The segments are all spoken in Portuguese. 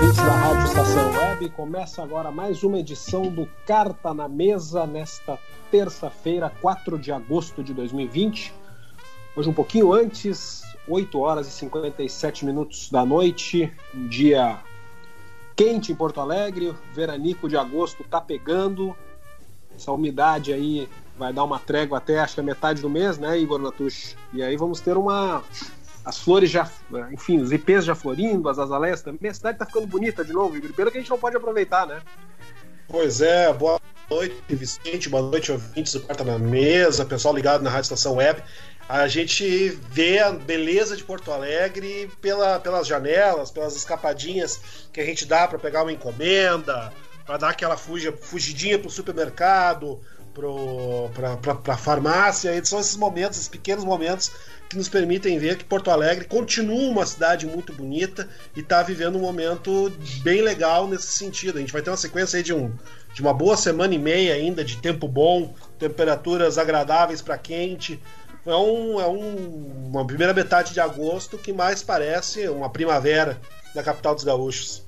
Ouvintes da Rádio Estação Web, começa agora mais uma edição do Carta na Mesa nesta terça-feira, 4 de agosto de 2020. Hoje um pouquinho antes, 8 horas e 57 minutos da noite, um dia quente em Porto Alegre, veranico de agosto tá pegando, essa umidade aí vai dar uma trégua até acho que a metade do mês, né, Igor Natush? E aí vamos ter uma as flores já, enfim, os ipês já florindo, as azaleias também. A cidade tá ficando bonita de novo, Igor. Pelo que a gente não pode aproveitar, né? Pois é, boa noite, Vicente, boa noite, ouvintes do Quarta na Mesa, pessoal ligado na Rádio Estação Web. A gente vê a beleza de Porto Alegre pela, pelas janelas, pelas escapadinhas que a gente dá para pegar uma encomenda, para dar aquela fuga, fugidinha pro supermercado, para a farmácia. São esses momentos, esses pequenos momentos que nos permitem ver que Porto Alegre continua uma cidade muito bonita e está vivendo um momento bem legal nesse sentido. A gente vai ter uma sequência aí de, um, de uma boa semana e meia ainda de tempo bom, temperaturas agradáveis para quente. É, um, é um, uma primeira metade de agosto que mais parece uma primavera da capital dos gaúchos.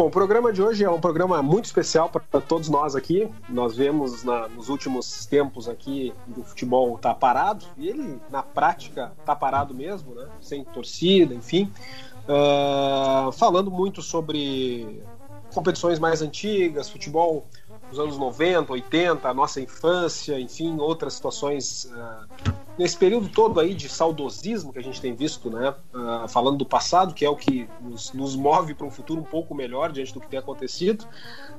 Bom, o programa de hoje é um programa muito especial para todos nós aqui. Nós vemos na, nos últimos tempos aqui do futebol tá parado e ele na prática tá parado mesmo, né? Sem torcida, enfim. Uh, falando muito sobre competições mais antigas, futebol dos anos 90, 80, a nossa infância, enfim, outras situações uh, nesse período todo aí de saudosismo que a gente tem visto, né, uh, falando do passado, que é o que nos, nos move para um futuro um pouco melhor diante do que tem acontecido.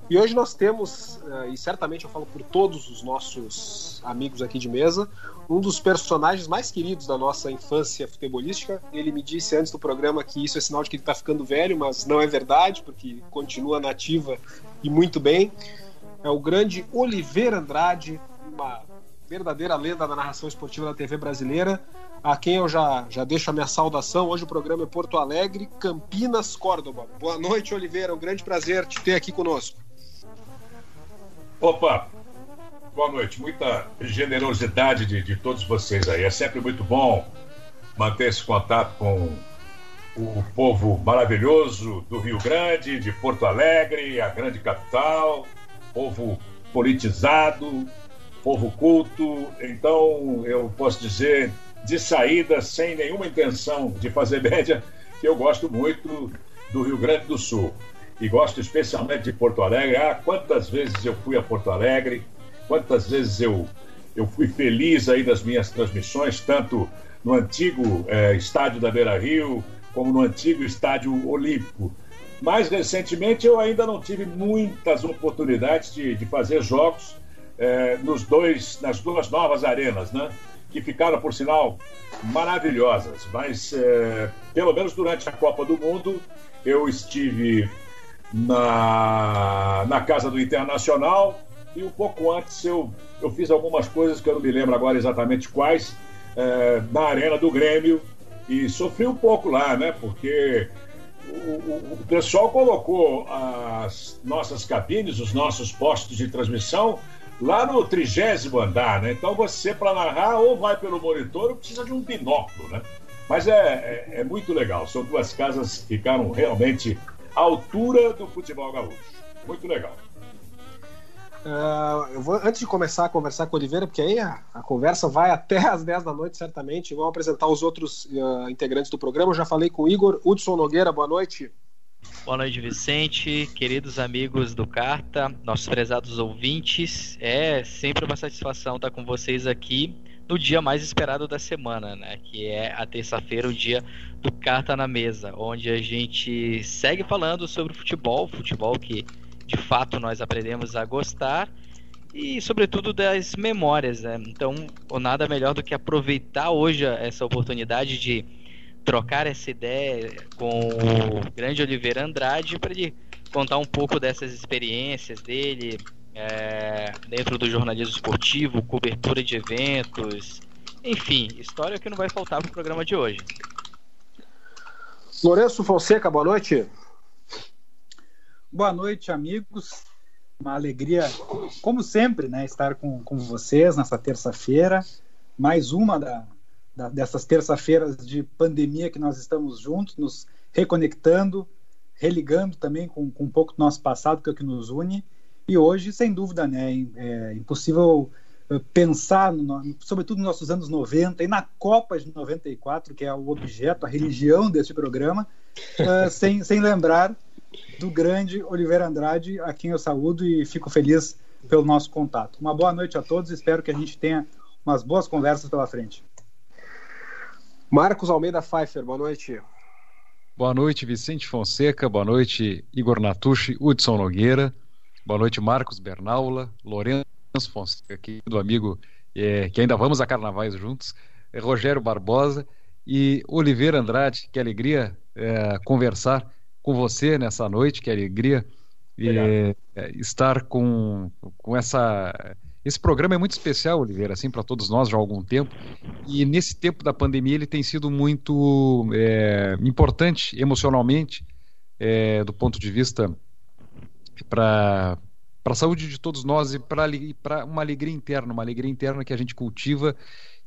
E hoje nós temos, uh, e certamente eu falo por todos os nossos amigos aqui de mesa, um dos personagens mais queridos da nossa infância futebolística. Ele me disse antes do programa que isso é sinal de que ele está ficando velho, mas não é verdade, porque continua nativa e muito bem é o grande Oliveira Andrade, uma verdadeira lenda da narração esportiva da TV brasileira, a quem eu já, já deixo a minha saudação. Hoje o programa é Porto Alegre, Campinas, Córdoba. Boa noite, Oliveira. Um grande prazer te ter aqui conosco. Opa, boa noite. Muita generosidade de, de todos vocês aí. É sempre muito bom manter esse contato com o povo maravilhoso do Rio Grande, de Porto Alegre, a grande capital povo politizado, povo culto. Então, eu posso dizer, de saída, sem nenhuma intenção de fazer média, que eu gosto muito do Rio Grande do Sul. E gosto especialmente de Porto Alegre. Ah, quantas vezes eu fui a Porto Alegre, quantas vezes eu, eu fui feliz aí das minhas transmissões, tanto no antigo eh, estádio da Beira Rio, como no antigo estádio Olímpico. Mais recentemente, eu ainda não tive muitas oportunidades de, de fazer jogos é, nos dois, nas duas novas arenas, né? Que ficaram, por sinal, maravilhosas. Mas, é, pelo menos durante a Copa do Mundo, eu estive na, na casa do Internacional e um pouco antes eu, eu fiz algumas coisas que eu não me lembro agora exatamente quais, é, na Arena do Grêmio. E sofri um pouco lá, né? Porque o, o, pessoal colocou as nossas cabines, os nossos postos de transmissão lá no trigésimo andar, né? Então você, para narrar, ou vai pelo monitor ou precisa de um binóculo, né? Mas é, é, é, muito legal. São duas casas que ficaram realmente à altura do futebol gaúcho. Muito legal. Uh, eu vou, antes de começar a conversar com o Oliveira, porque aí a, a conversa vai até às 10 da noite, certamente. Vamos apresentar os outros uh, integrantes do programa. Eu já falei com o Igor. Hudson Nogueira, boa noite. Boa noite, Vicente, queridos amigos do Carta, nossos prezados ouvintes. É sempre uma satisfação estar com vocês aqui no dia mais esperado da semana, né? Que é a terça-feira, o dia do Carta na Mesa, onde a gente segue falando sobre futebol, futebol que de fato nós aprendemos a gostar e, sobretudo, das memórias. Né? Então, nada melhor do que aproveitar hoje essa oportunidade de trocar essa ideia com o grande Oliveira Andrade para ele contar um pouco dessas experiências dele é, dentro do jornalismo esportivo, cobertura de eventos, enfim, história que não vai faltar para o programa de hoje. Lourenço Fonseca, boa noite. Boa noite, amigos. Uma alegria, como sempre, né, estar com, com vocês nessa terça-feira. Mais uma da, da, dessas terça-feiras de pandemia que nós estamos juntos, nos reconectando, religando também com, com um pouco do nosso passado, que é o que nos une. E hoje, sem dúvida, né, é impossível eh, pensar, no, sobretudo nos nossos anos 90 e na Copa de 94, que é o objeto, a religião desse programa, uh, sem, sem lembrar do grande Oliveira Andrade, a quem eu saúdo e fico feliz pelo nosso contato. Uma boa noite a todos, espero que a gente tenha umas boas conversas pela frente. Marcos Almeida Pfeiffer, boa noite. Boa noite, Vicente Fonseca, boa noite, Igor Natucci, Hudson Nogueira, boa noite, Marcos Bernaula, Lourenço Fonseca, querido amigo, é, que ainda vamos a carnavais juntos, é, Rogério Barbosa e Oliveira Andrade, que alegria é, conversar com você nessa noite, que alegria é, estar com, com essa. Esse programa é muito especial, Oliveira, assim, para todos nós já há algum tempo. E nesse tempo da pandemia ele tem sido muito é, importante emocionalmente, é, do ponto de vista para para a saúde de todos nós e para uma alegria interna, uma alegria interna que a gente cultiva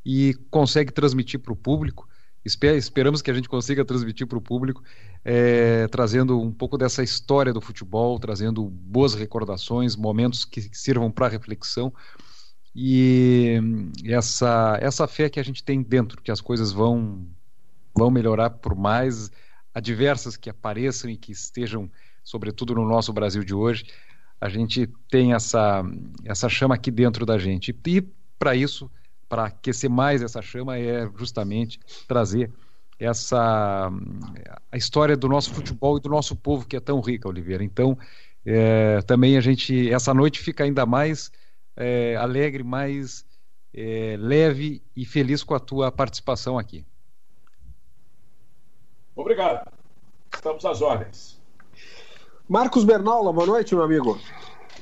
e consegue transmitir para o público. Esper, esperamos que a gente consiga transmitir para o público, é, trazendo um pouco dessa história do futebol, trazendo boas recordações, momentos que sirvam para reflexão e essa, essa fé que a gente tem dentro, que as coisas vão, vão melhorar por mais adversas que apareçam e que estejam, sobretudo no nosso Brasil de hoje, a gente tem essa, essa chama aqui dentro da gente. E para isso, para aquecer mais essa chama, é justamente trazer essa a história do nosso futebol e do nosso povo que é tão rica, Oliveira. Então, é, também a gente essa noite fica ainda mais é, alegre, mais é, leve e feliz com a tua participação aqui. Obrigado. Estamos às ordens. Marcos Bernaula, boa noite, meu amigo.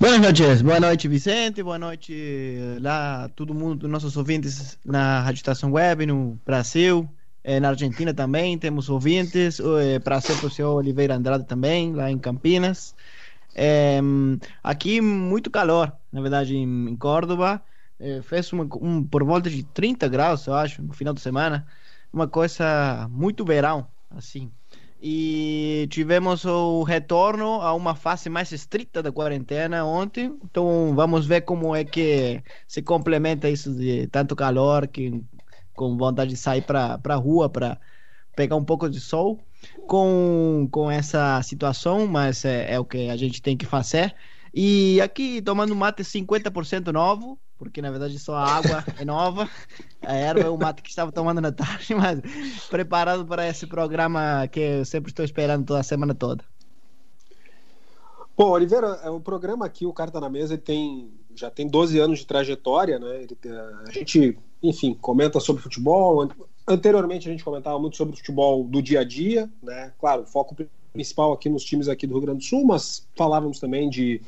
Boas noites, boa noite Vicente, boa noite eh, lá todo mundo, nossos ouvintes na Rádio Estação Web no Brasil, eh, na Argentina também temos ouvintes, eh, prazer para o senhor Oliveira Andrade também, lá em Campinas. Aqui muito calor, na verdade em, em Córdoba, é, fez uma, um, por volta de 30 graus, eu acho, no final de semana, uma coisa muito verão, assim e tivemos o retorno a uma fase mais estrita da quarentena ontem. Então vamos ver como é que se complementa isso de tanto calor que com vontade de sair para a rua para pegar um pouco de sol com, com essa situação, mas é, é o que a gente tem que fazer. E aqui tomando mate 50% novo, porque na verdade só a água é nova, a erva é o mate que estava tomando na tarde, mas preparado para esse programa que eu sempre estou esperando toda a semana toda. Bom, Oliveira, é, o programa aqui, o Carta na Mesa, ele tem, já tem 12 anos de trajetória, né? Ele, a gente, enfim, comenta sobre futebol. Anteriormente a gente comentava muito sobre futebol do dia a dia, né? Claro, o foco principal aqui nos times aqui do Rio Grande do Sul, mas falávamos também de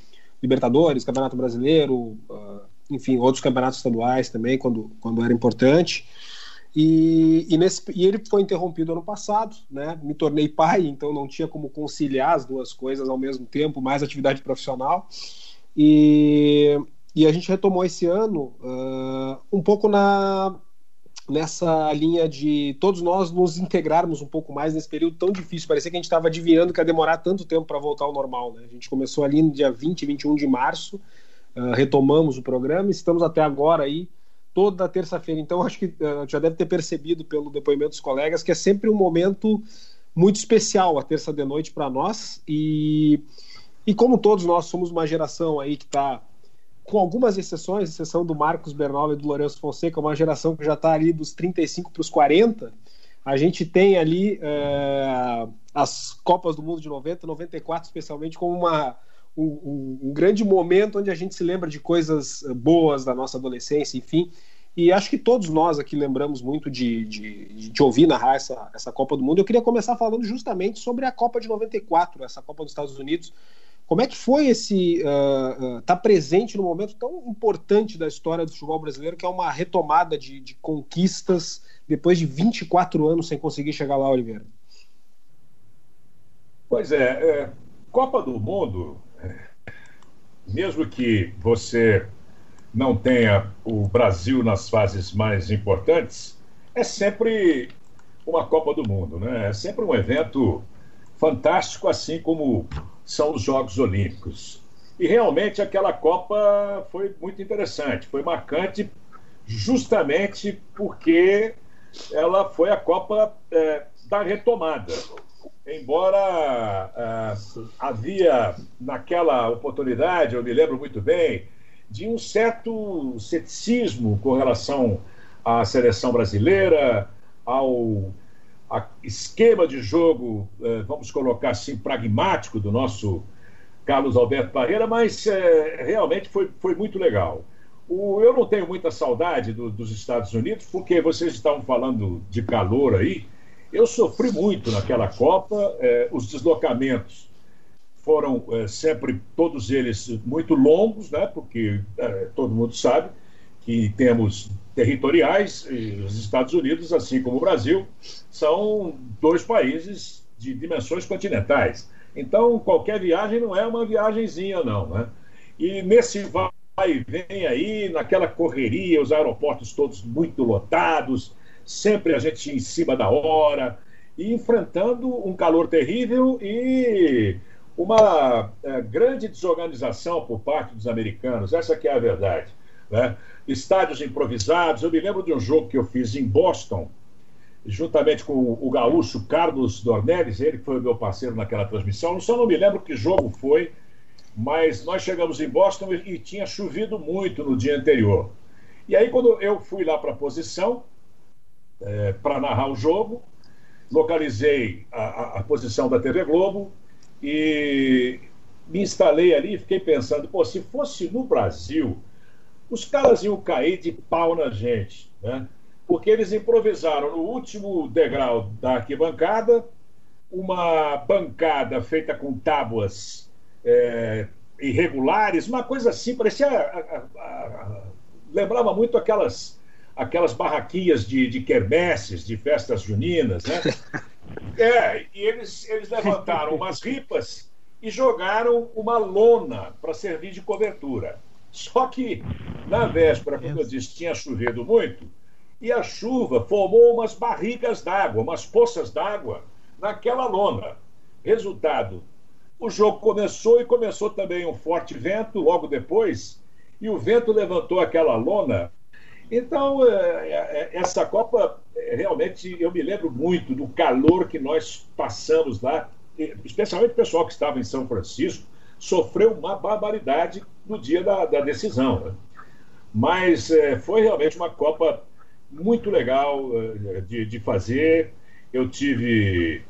Libertadores, Campeonato Brasileiro, uh, enfim, outros campeonatos estaduais também, quando, quando era importante. E, e, nesse, e ele foi interrompido ano passado, né? Me tornei pai, então não tinha como conciliar as duas coisas ao mesmo tempo, mais atividade profissional. E, e a gente retomou esse ano uh, um pouco na, nessa linha de todos nós nos integrarmos um pouco mais nesse período tão difícil. Parecia que a gente estava adivinhando que ia demorar tanto tempo para voltar ao normal. Né? A gente começou ali no dia 20, 21 de março ah, retomamos o programa e estamos até agora aí toda terça-feira. Então, acho que uh, já deve ter percebido pelo depoimento dos colegas que é sempre um momento muito especial a terça de noite para nós e, e como todos nós somos uma geração aí que está com algumas exceções, exceção do Marcos Bernal e do Lourenço Fonseca, uma geração que já está ali dos 35 para os 40, a gente tem ali uh, as Copas do Mundo de 90, 94 especialmente, como uma, um, um, grande momento onde a gente se lembra de coisas boas da nossa adolescência, enfim. E acho que todos nós aqui lembramos muito de, de, de, ouvir narrar essa, essa Copa do Mundo. Eu queria começar falando justamente sobre a Copa de 94, essa Copa dos Estados Unidos. Como é que foi esse estar uh, uh, tá presente num momento tão importante da história do futebol brasileiro, que é uma retomada de, de conquistas depois de 24 anos sem conseguir chegar lá, Oliveira? Pois é, é Copa do Mundo, mesmo que você não tenha o Brasil nas fases mais importantes, é sempre uma Copa do Mundo, né? É sempre um evento fantástico, assim como são os Jogos Olímpicos. E realmente aquela Copa foi muito interessante, foi marcante justamente porque ela foi a Copa é, da retomada. Embora é, havia naquela oportunidade, eu me lembro muito bem, de um certo ceticismo com relação à seleção brasileira, ao esquema de jogo, eh, vamos colocar assim, pragmático do nosso Carlos Alberto Parreira, mas é, realmente foi, foi muito legal. O, eu não tenho muita saudade do, dos Estados Unidos, porque vocês estavam falando de calor aí. Eu sofri muito naquela Copa, é, os deslocamentos foram é, sempre todos eles muito longos, né? Porque é, todo mundo sabe que temos territoriais os Estados Unidos, assim como o Brasil, são dois países de dimensões continentais. Então, qualquer viagem não é uma viagemzinha, não, né? E nesse vai e vem aí, naquela correria, os aeroportos todos muito lotados, sempre a gente em cima da hora, e enfrentando um calor terrível e uma é, grande desorganização por parte dos americanos, essa que é a verdade. Né? Estádios improvisados. Eu me lembro de um jogo que eu fiz em Boston, juntamente com o gaúcho Carlos Dornelles, ele que foi meu parceiro naquela transmissão. Eu só não me lembro que jogo foi, mas nós chegamos em Boston e, e tinha chovido muito no dia anterior. E aí, quando eu fui lá para a posição, é, para narrar o jogo, localizei a, a, a posição da TV Globo, e me instalei ali e fiquei pensando, pô, se fosse no Brasil, os caras iam cair de pau na gente, né? Porque eles improvisaram no último degrau da arquibancada uma bancada feita com tábuas é, irregulares, uma coisa assim, parecia. A, a, a, lembrava muito aquelas, aquelas barraquinhas de, de quermesses, de festas juninas, né? É, e eles, eles levantaram umas ripas e jogaram uma lona para servir de cobertura. Só que, na véspera, como eu disse, tinha chovido muito, e a chuva formou umas barrigas d'água, umas poças d'água naquela lona. Resultado: o jogo começou e começou também um forte vento logo depois, e o vento levantou aquela lona então, é, é, essa Copa, é, realmente, eu me lembro muito do calor que nós passamos lá, especialmente o pessoal que estava em São Francisco, sofreu uma barbaridade no dia da, da decisão. Né? Mas é, foi realmente uma Copa muito legal de, de fazer. Eu tive,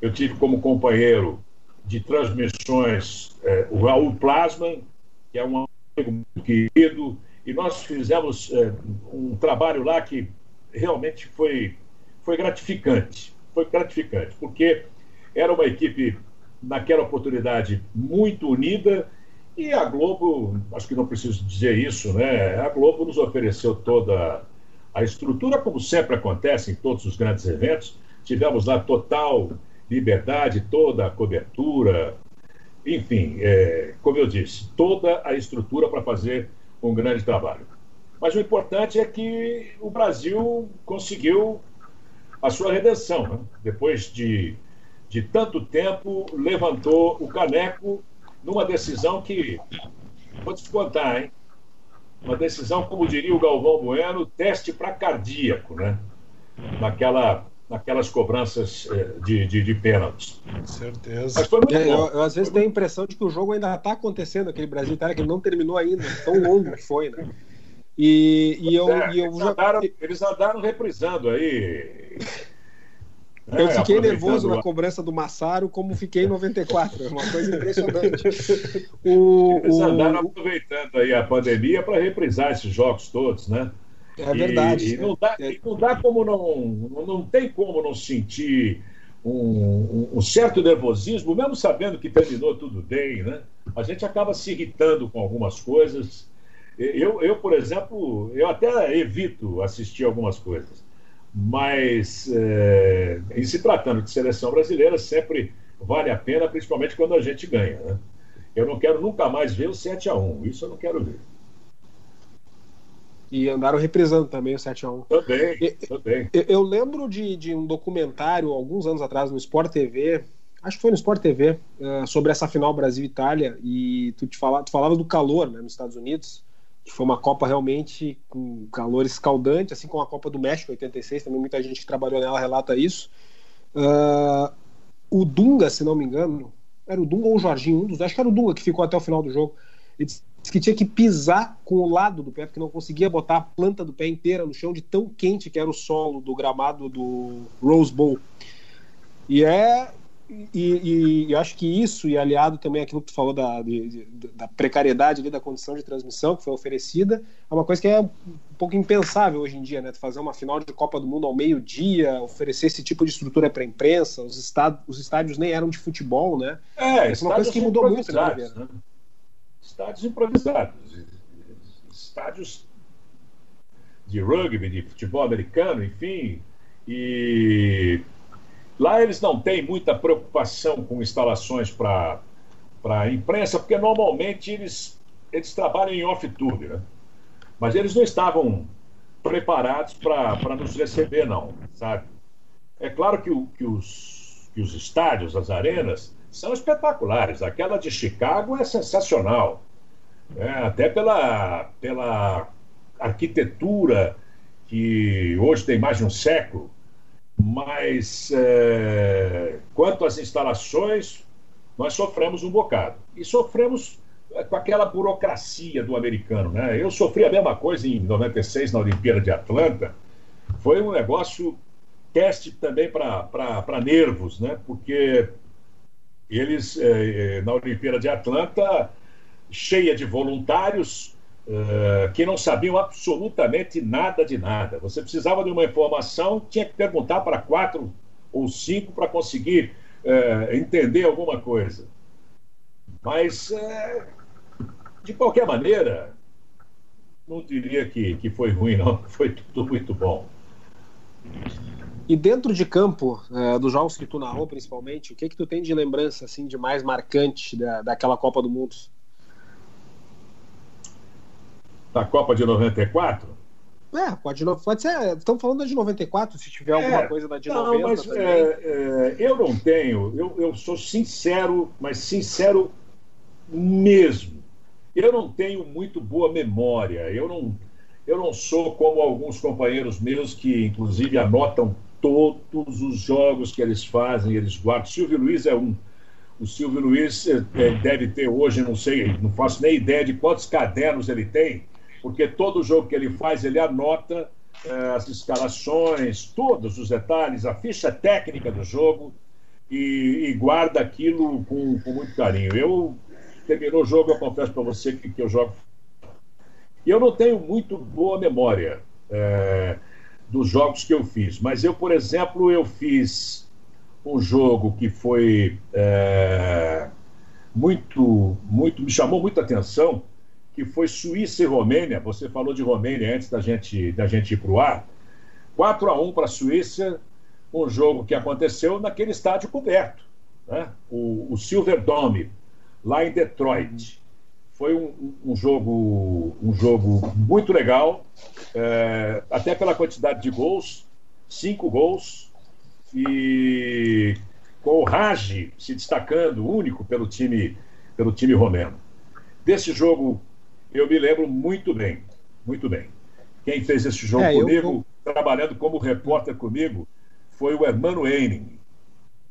eu tive como companheiro de transmissões é, o Raul Plasman, que é um amigo muito querido, e nós fizemos é, um trabalho lá que realmente foi, foi gratificante. Foi gratificante, porque era uma equipe, naquela oportunidade, muito unida e a Globo, acho que não preciso dizer isso, né? A Globo nos ofereceu toda a estrutura, como sempre acontece em todos os grandes eventos. Tivemos lá total liberdade, toda a cobertura, enfim, é, como eu disse, toda a estrutura para fazer um grande trabalho. Mas o importante é que o Brasil conseguiu a sua redenção. Né? Depois de, de tanto tempo, levantou o caneco numa decisão que, vou te contar, hein? Uma decisão, como diria o Galvão Bueno, teste para cardíaco, né? Naquela naquelas cobranças eh, de, de, de pênaltis. Certeza. Mas foi muito é, bom. Eu, eu, às vezes tenho a impressão de que o jogo ainda está acontecendo, aquele Brasil Itália, que não terminou ainda, tão longo que foi, né? E, e eu, é, e eu eles, já... andaram, eles andaram reprisando aí. Eu é, fiquei nervoso na cobrança do Massaro, como fiquei em 94. É uma coisa impressionante. o, Eles andaram o... aproveitando aí a pandemia para reprisar esses jogos todos, né? É verdade. E, e não, dá, é. não dá como não. Não tem como não sentir um, um, um, certo nervosismo, mesmo sabendo que terminou tudo bem, né? A gente acaba se irritando com algumas coisas. Eu, eu por exemplo, eu até evito assistir algumas coisas mas é, em se tratando de seleção brasileira, sempre vale a pena, principalmente quando a gente ganha. Né? Eu não quero nunca mais ver o 7 a 1 isso eu não quero ver. E andaram reprisando também o 7x1. Também, e, também. Eu, eu lembro de, de, um documentário, alguns anos atrás, no Sport TV, acho que foi no Sport TV, uh, eh, sobre essa final Brasil-Itália, e tu, te fala, tu falava do calor né, nos Estados Unidos, que foi uma Copa realmente com calor escaldante, assim como a Copa do México 86, também muita gente que trabalhou nela relata isso. Uh, o Dunga, se não me engano, era o Dunga ou o Jorginho, um dos acho que era o Dunga que ficou até o final do jogo. Ele disse que tinha que pisar com o lado do pé, porque não conseguia botar a planta do pé inteira no chão de tão quente que era o solo do gramado do Rose Bowl. E é e, e, eu acho que isso, e aliado também àquilo que tu falou da, de, da precariedade ali, da condição de transmissão que foi oferecida, é uma coisa que é um pouco impensável hoje em dia, né? Fazer uma final de Copa do Mundo ao meio-dia, oferecer esse tipo de estrutura para a imprensa, os, estad os estádios nem eram de futebol, né? É, é uma coisa que mudou muito, né, né? Estádios improvisados, estádios de rugby, de futebol americano, enfim, e Lá eles não têm muita preocupação com instalações para a imprensa, porque normalmente eles, eles trabalham em off-tube, né? Mas eles não estavam preparados para nos receber, não, sabe? É claro que, o, que, os, que os estádios, as arenas, são espetaculares. Aquela de Chicago é sensacional. É, até pela, pela arquitetura que hoje tem mais de um século mas é, quanto às instalações, nós sofremos um bocado. E sofremos é, com aquela burocracia do americano. Né? Eu sofri a mesma coisa em 96 na Olimpíada de Atlanta. Foi um negócio teste também para nervos, né? porque eles, é, é, na Olimpíada de Atlanta, cheia de voluntários, uh, que não sabiam absolutamente nada de nada. Você precisava de uma informação, tinha que perguntar para quatro ou cinco para conseguir uh, entender alguma coisa. Mas, uh, de qualquer maneira, não diria que, que foi ruim, não. Foi tudo muito bom. E dentro de campo, é, dos jogos que tu narrou, principalmente, o que que tu tem de lembrança assim de mais marcante da, daquela Copa do Mundo? Da Copa de 94? É, pode, pode ser. Estamos falando de 94, se tiver alguma é, coisa da de não, 90. Mas, é, é, eu não tenho, eu, eu sou sincero, mas sincero mesmo. Eu não tenho muito boa memória. Eu não, eu não sou como alguns companheiros meus que, inclusive, anotam todos os jogos que eles fazem, eles guardam. Silvio Luiz é um. O Silvio Luiz é, deve ter hoje, não sei, não faço nem ideia de quantos cadernos ele tem porque todo jogo que ele faz, ele anota eh, as escalações, todos os detalhes, a ficha técnica do jogo e, e guarda aquilo com, com, muito carinho. Eu terminou o jogo, eu confesso para você que, que eu jogo. E eu não tenho muito boa memória eh, dos jogos que eu fiz, mas eu, por exemplo, eu fiz um jogo que foi eh, muito, muito, me chamou muita atenção que foi Suíça e Romênia. Você falou de Romênia antes da gente, da gente ir para o ar. 4 a 1 para a Suíça, um jogo que aconteceu naquele estádio coberto, né? o, o Silver Dome, lá em Detroit. Foi um, um jogo, um jogo muito legal, é, até pela quantidade de gols, cinco gols, e com o Raj se destacando, único pelo time, pelo time romeno. Desse jogo eu me lembro muito bem, muito bem. Quem fez esse jogo é, comigo, eu... trabalhando como repórter comigo, foi o Hermano Henning.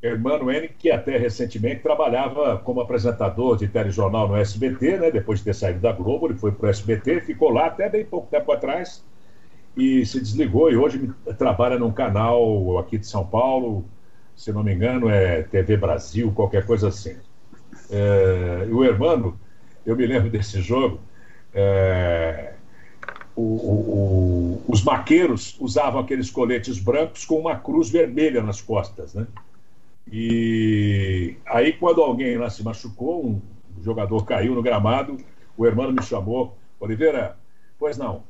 Hermano Henning, que até recentemente trabalhava como apresentador de telejornal no SBT, né? depois de ter saído da Globo, ele foi para o SBT, ficou lá até bem pouco tempo atrás e se desligou e hoje trabalha num canal aqui de São Paulo, se não me engano, é TV Brasil, qualquer coisa assim. É, o Hermano, eu me lembro desse jogo, é, o, o, os maqueiros usavam aqueles coletes brancos com uma cruz vermelha nas costas, né? E aí, quando alguém lá se machucou, um jogador caiu no gramado, o Hermano me chamou, Oliveira, pois não,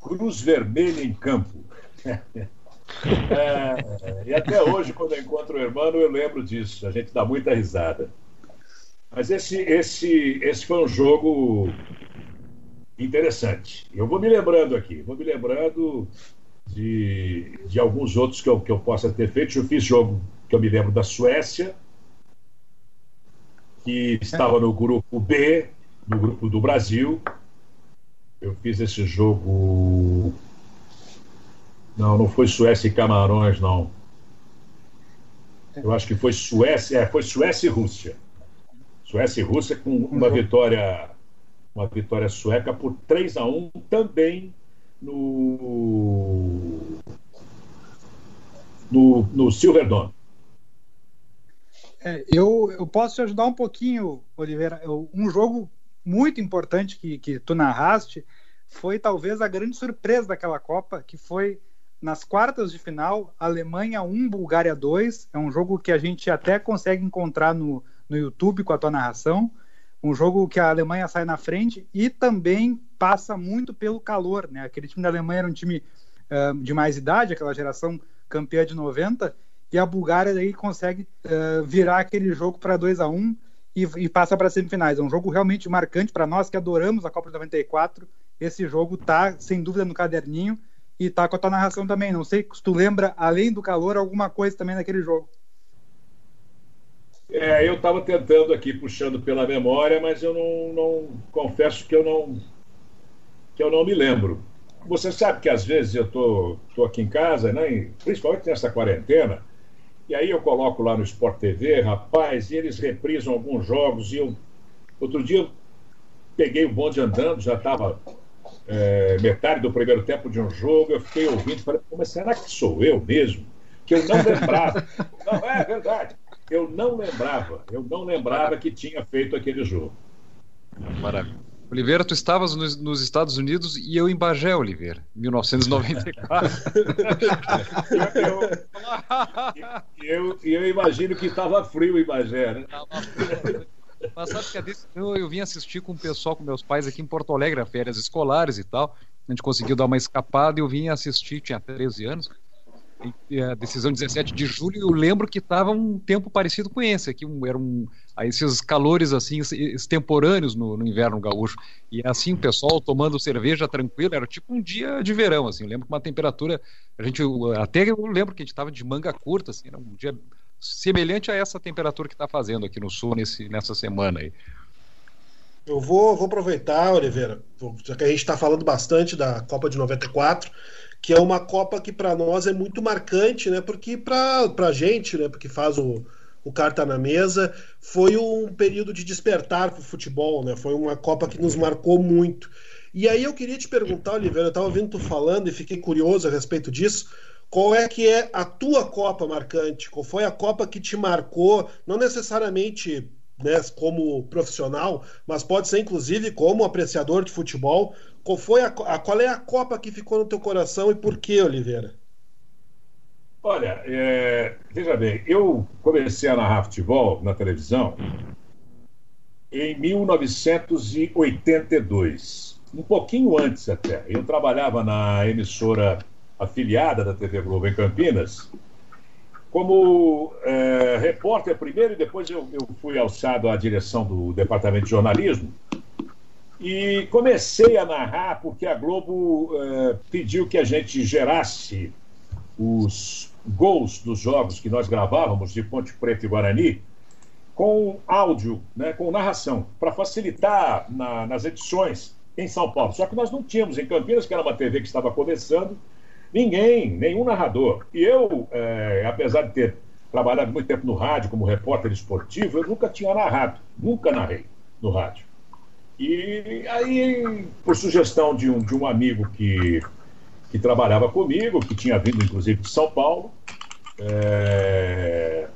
cruz vermelha em campo. É, e até hoje, quando eu encontro o Hermano, eu lembro disso. A gente dá muita risada. Mas esse, esse, esse foi um jogo interessante. Eu vou me lembrando aqui, vou me lembrando de, de alguns outros que eu, que eu possa ter feito. Eu fiz jogo que eu me lembro da Suécia, que estava no grupo B, no grupo do Brasil. Eu fiz esse jogo. Não, não foi Suécia e Camarões, não. Eu acho que foi Suécia, é, foi Suécia e Rússia. Suécia e Rússia com uma vitória uma vitória sueca por 3 a 1 também no no, no Silverdome. É, eu, eu posso te ajudar um pouquinho, Oliveira. Eu, um jogo muito importante que, que tu narraste foi talvez a grande surpresa daquela Copa, que foi nas quartas de final, Alemanha 1, Bulgária 2. É um jogo que a gente até consegue encontrar no, no YouTube com a tua narração. Um jogo que a Alemanha sai na frente e também passa muito pelo calor. Né? Aquele time da Alemanha era um time uh, de mais idade, aquela geração campeã de 90, e a Bulgária daí consegue uh, virar aquele jogo para 2 a 1 e, e passa para semifinais. É um jogo realmente marcante para nós que adoramos a Copa de 94. Esse jogo tá sem dúvida no caderninho e tá com a tua narração também. Não sei se tu lembra, além do calor, alguma coisa também naquele jogo. É, eu estava tentando aqui, puxando pela memória, mas eu não, não, confesso que eu não que eu não me lembro. Você sabe que às vezes eu tô, tô aqui em casa, né, principalmente nessa quarentena, e aí eu coloco lá no Sport TV, rapaz, e eles reprisam alguns jogos, e eu outro dia eu peguei o bonde andando, já estava é, metade do primeiro tempo de um jogo, eu fiquei ouvindo e falei, mas será que sou eu mesmo? Que eu não lembrava. não, é verdade eu não lembrava, eu não lembrava que tinha feito aquele jogo. Maravilha. Oliveira, tu estavas nos, nos, Estados Unidos e eu em Bagé, Oliveira, 1994. e eu, eu, eu, imagino que estava frio em Bagé, né? Mas sabe que a decisão eu vim assistir com o pessoal, com meus pais aqui em Porto Alegre, férias escolares e tal. A gente conseguiu dar uma escapada e eu vim assistir, tinha 13 anos a decisão 17 de julho, eu lembro que estava um tempo parecido com esse, aqui um, eram esses calores assim extemporâneos no, no, inverno gaúcho. E assim, o pessoal tomando cerveja tranquilo, era tipo um dia de verão, assim. Eu lembro que uma temperatura, a gente até eu lembro que a gente estava de manga curta, assim, era um dia semelhante a essa temperatura que está fazendo aqui no sul nesse, nessa semana aí. Eu vou, vou aproveitar, Oliveira, já que a gente está falando bastante da Copa de 94, que é uma Copa que para nós é muito marcante, né? Porque para a gente, né? Porque faz o, o carta na mesa, foi um período de despertar para o futebol, né? Foi uma Copa que nos marcou muito. E aí eu queria te perguntar, Oliveira, eu estava ouvindo tu falando e fiquei curioso a respeito disso. Qual é que é a tua Copa marcante? Qual foi a Copa que te marcou, não necessariamente né, como profissional, mas pode ser inclusive como apreciador de futebol. Qual foi a, a, qual é a Copa que ficou no teu coração e por que, Oliveira? Olha, é, veja bem, eu comecei a narrar futebol na televisão em 1982, um pouquinho antes até. Eu trabalhava na emissora afiliada da TV Globo em Campinas como é, repórter primeiro e depois eu, eu fui alçado à direção do departamento de jornalismo e comecei a narrar porque a Globo é, pediu que a gente gerasse os gols dos jogos que nós gravávamos de Ponte Preta e Guarani com áudio, né, com narração, para facilitar na, nas edições em São Paulo. Só que nós não tínhamos em Campinas, que era uma TV que estava começando, Ninguém, nenhum narrador. E eu, é, apesar de ter trabalhado muito tempo no rádio como repórter esportivo, eu nunca tinha narrado, nunca narrei no rádio. E aí, por sugestão de um, de um amigo que, que trabalhava comigo, que tinha vindo inclusive de São Paulo, É...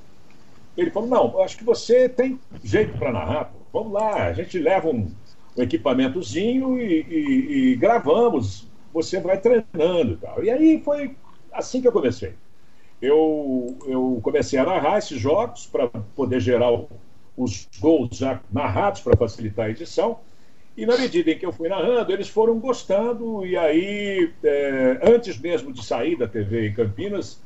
Ele falou: Não, acho que você tem jeito para narrar. Pô. Vamos lá, a gente leva um, um equipamentozinho e, e, e, gravamos. Você vai treinando e tal. E aí foi assim que eu comecei. Eu, eu comecei a narrar esses jogos para poder gerar os gols já narrados para facilitar a edição. E na medida em que eu fui narrando, eles foram gostando, e aí, é, antes mesmo de sair da TV em Campinas,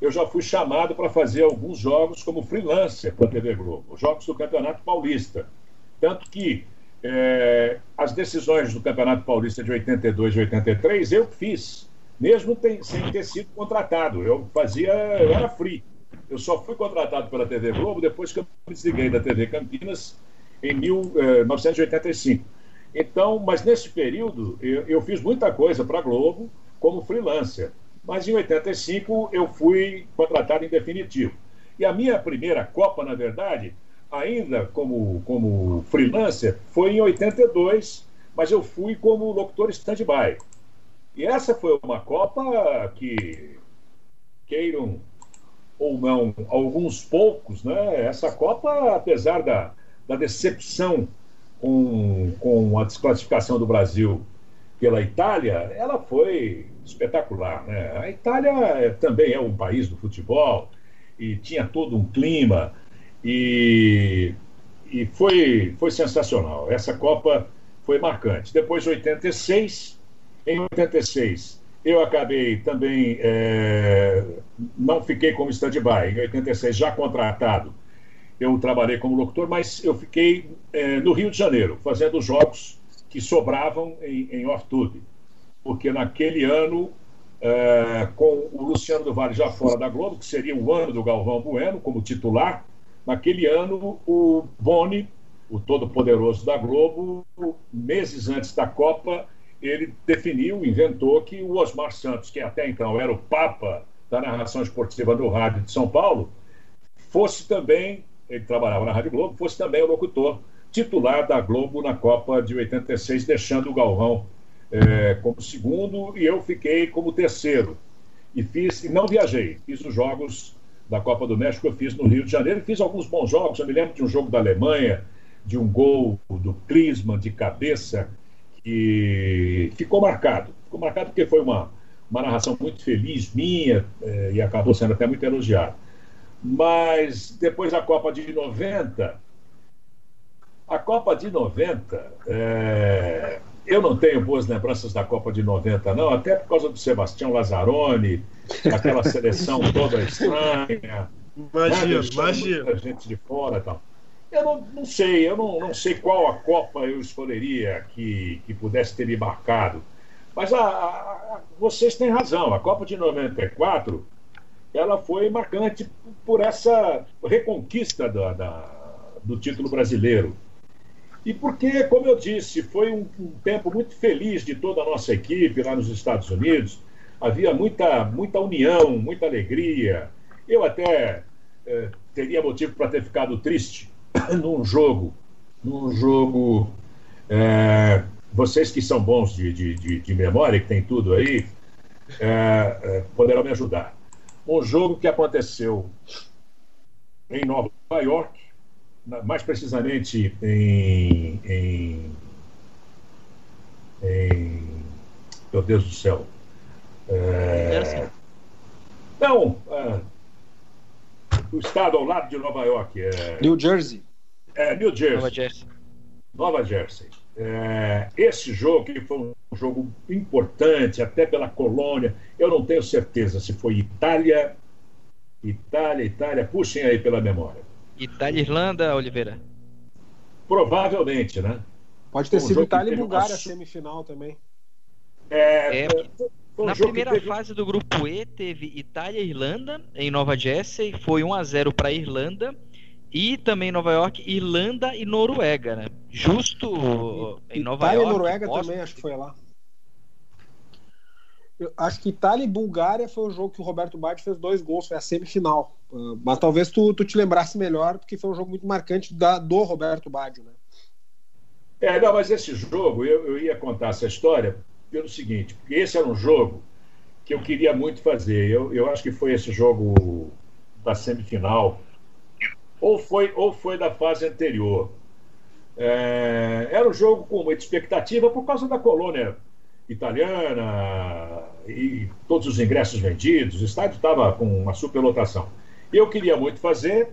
eu já fui chamado para fazer alguns jogos como freelancer para a TV Globo, jogos do Campeonato Paulista. Tanto que é, as decisões do Campeonato Paulista de 82 e 83 eu fiz, mesmo tem, sem ter sido contratado. Eu fazia, eu era free. Eu só fui contratado pela TV Globo depois que eu desliguei da TV Campinas em 1985. Então, mas nesse período eu, eu fiz muita coisa para a Globo como freelancer. Mas em 85 eu fui contratado em definitivo. E a minha primeira Copa, na verdade, ainda como, como freelancer, foi em 82, mas eu fui como locutor stand-by. E essa foi uma Copa que, queiram ou não, alguns poucos, né? Essa Copa, apesar da, da decepção com, com a desclassificação do Brasil pela Itália, ela foi espetacular. Né? A Itália também é um país do futebol e tinha todo um clima e, e foi, foi sensacional. Essa Copa foi marcante. Depois de 86, em 86 eu acabei também, é, não fiquei como stand-by, em 86 já contratado eu trabalhei como locutor, mas eu fiquei é, no Rio de Janeiro, fazendo jogos que sobravam em, em off-tube. Porque naquele ano, é, com o Luciano do Vale já fora da Globo, que seria o ano do Galvão Bueno como titular, naquele ano o Boni, o todo-poderoso da Globo, meses antes da Copa, ele definiu, inventou que o Osmar Santos, que até então era o papa da narração esportiva do rádio de São Paulo, fosse também ele trabalhava na Rádio Globo, fosse também o locutor titular da Globo na Copa de 86, deixando o Galvão é, como segundo e eu fiquei como terceiro. E fiz, e não viajei, fiz os jogos da Copa do México, eu fiz no Rio de Janeiro, fiz alguns bons jogos. Eu me lembro de um jogo da Alemanha, de um gol do Klinsmann de cabeça, que ficou marcado. Ficou marcado porque foi uma, uma narração muito feliz minha é, e acabou sendo até muito elogiado. Mas depois da Copa de 90, a Copa de 90, é... eu não tenho boas lembranças da Copa de 90, não, até por causa do Sebastião Lazzaroni, aquela seleção toda estranha. Imagina, né? imagina. Muita gente de fora e tal. Eu não, não sei, eu não, não sei qual a Copa eu escolheria que, que pudesse ter me marcado. Mas a, a, vocês têm razão, a Copa de 94 ela foi marcante por essa reconquista da, da, do título brasileiro. E porque, como eu disse, foi um, um, tempo muito feliz de toda a nossa equipe lá nos Estados Unidos. Havia muita, muita união, muita alegria. Eu até eh, teria motivo para ter ficado triste num jogo, num jogo. Eh, vocês que são bons de, de, de, de memória, que tem tudo aí, eh, poderão me ajudar um jogo que aconteceu em Nova York, mais precisamente em, em, em meu Deus do céu. É, não, é, o estado ao lado de Nova York. É, New Jersey. É, New Jersey. Nova Jersey. Nova Jersey. É, esse jogo, que foi um jogo importante, até pela colônia, eu não tenho certeza se foi Itália, Itália, Itália, puxem aí pela memória. Itália Irlanda, Oliveira? Provavelmente, né? Pode ter sido Itália e Bulgária a semifinal também. É, é um na primeira teve... fase do grupo E teve Itália e Irlanda em Nova Jersey, foi 1 a 0 para a Irlanda e também Nova York, Irlanda e Noruega, né? Justo em Nova Itália York. Itália e Noruega também, acho que foi lá. Eu acho que Itália e Bulgária foi o jogo que o Roberto Batti fez dois gols, foi a semifinal. Uh, mas talvez tu, tu te lembrasse melhor, porque foi um jogo muito marcante da, do Roberto Baggio, né? É, não, mas esse jogo, eu, eu ia contar essa história pelo seguinte, porque esse era um jogo que eu queria muito fazer. Eu, eu acho que foi esse jogo da semifinal, ou foi, ou foi da fase anterior. É, era um jogo com muita expectativa por causa da colônia italiana e todos os ingressos vendidos. O estádio estava com uma superlotação. Eu queria muito fazer.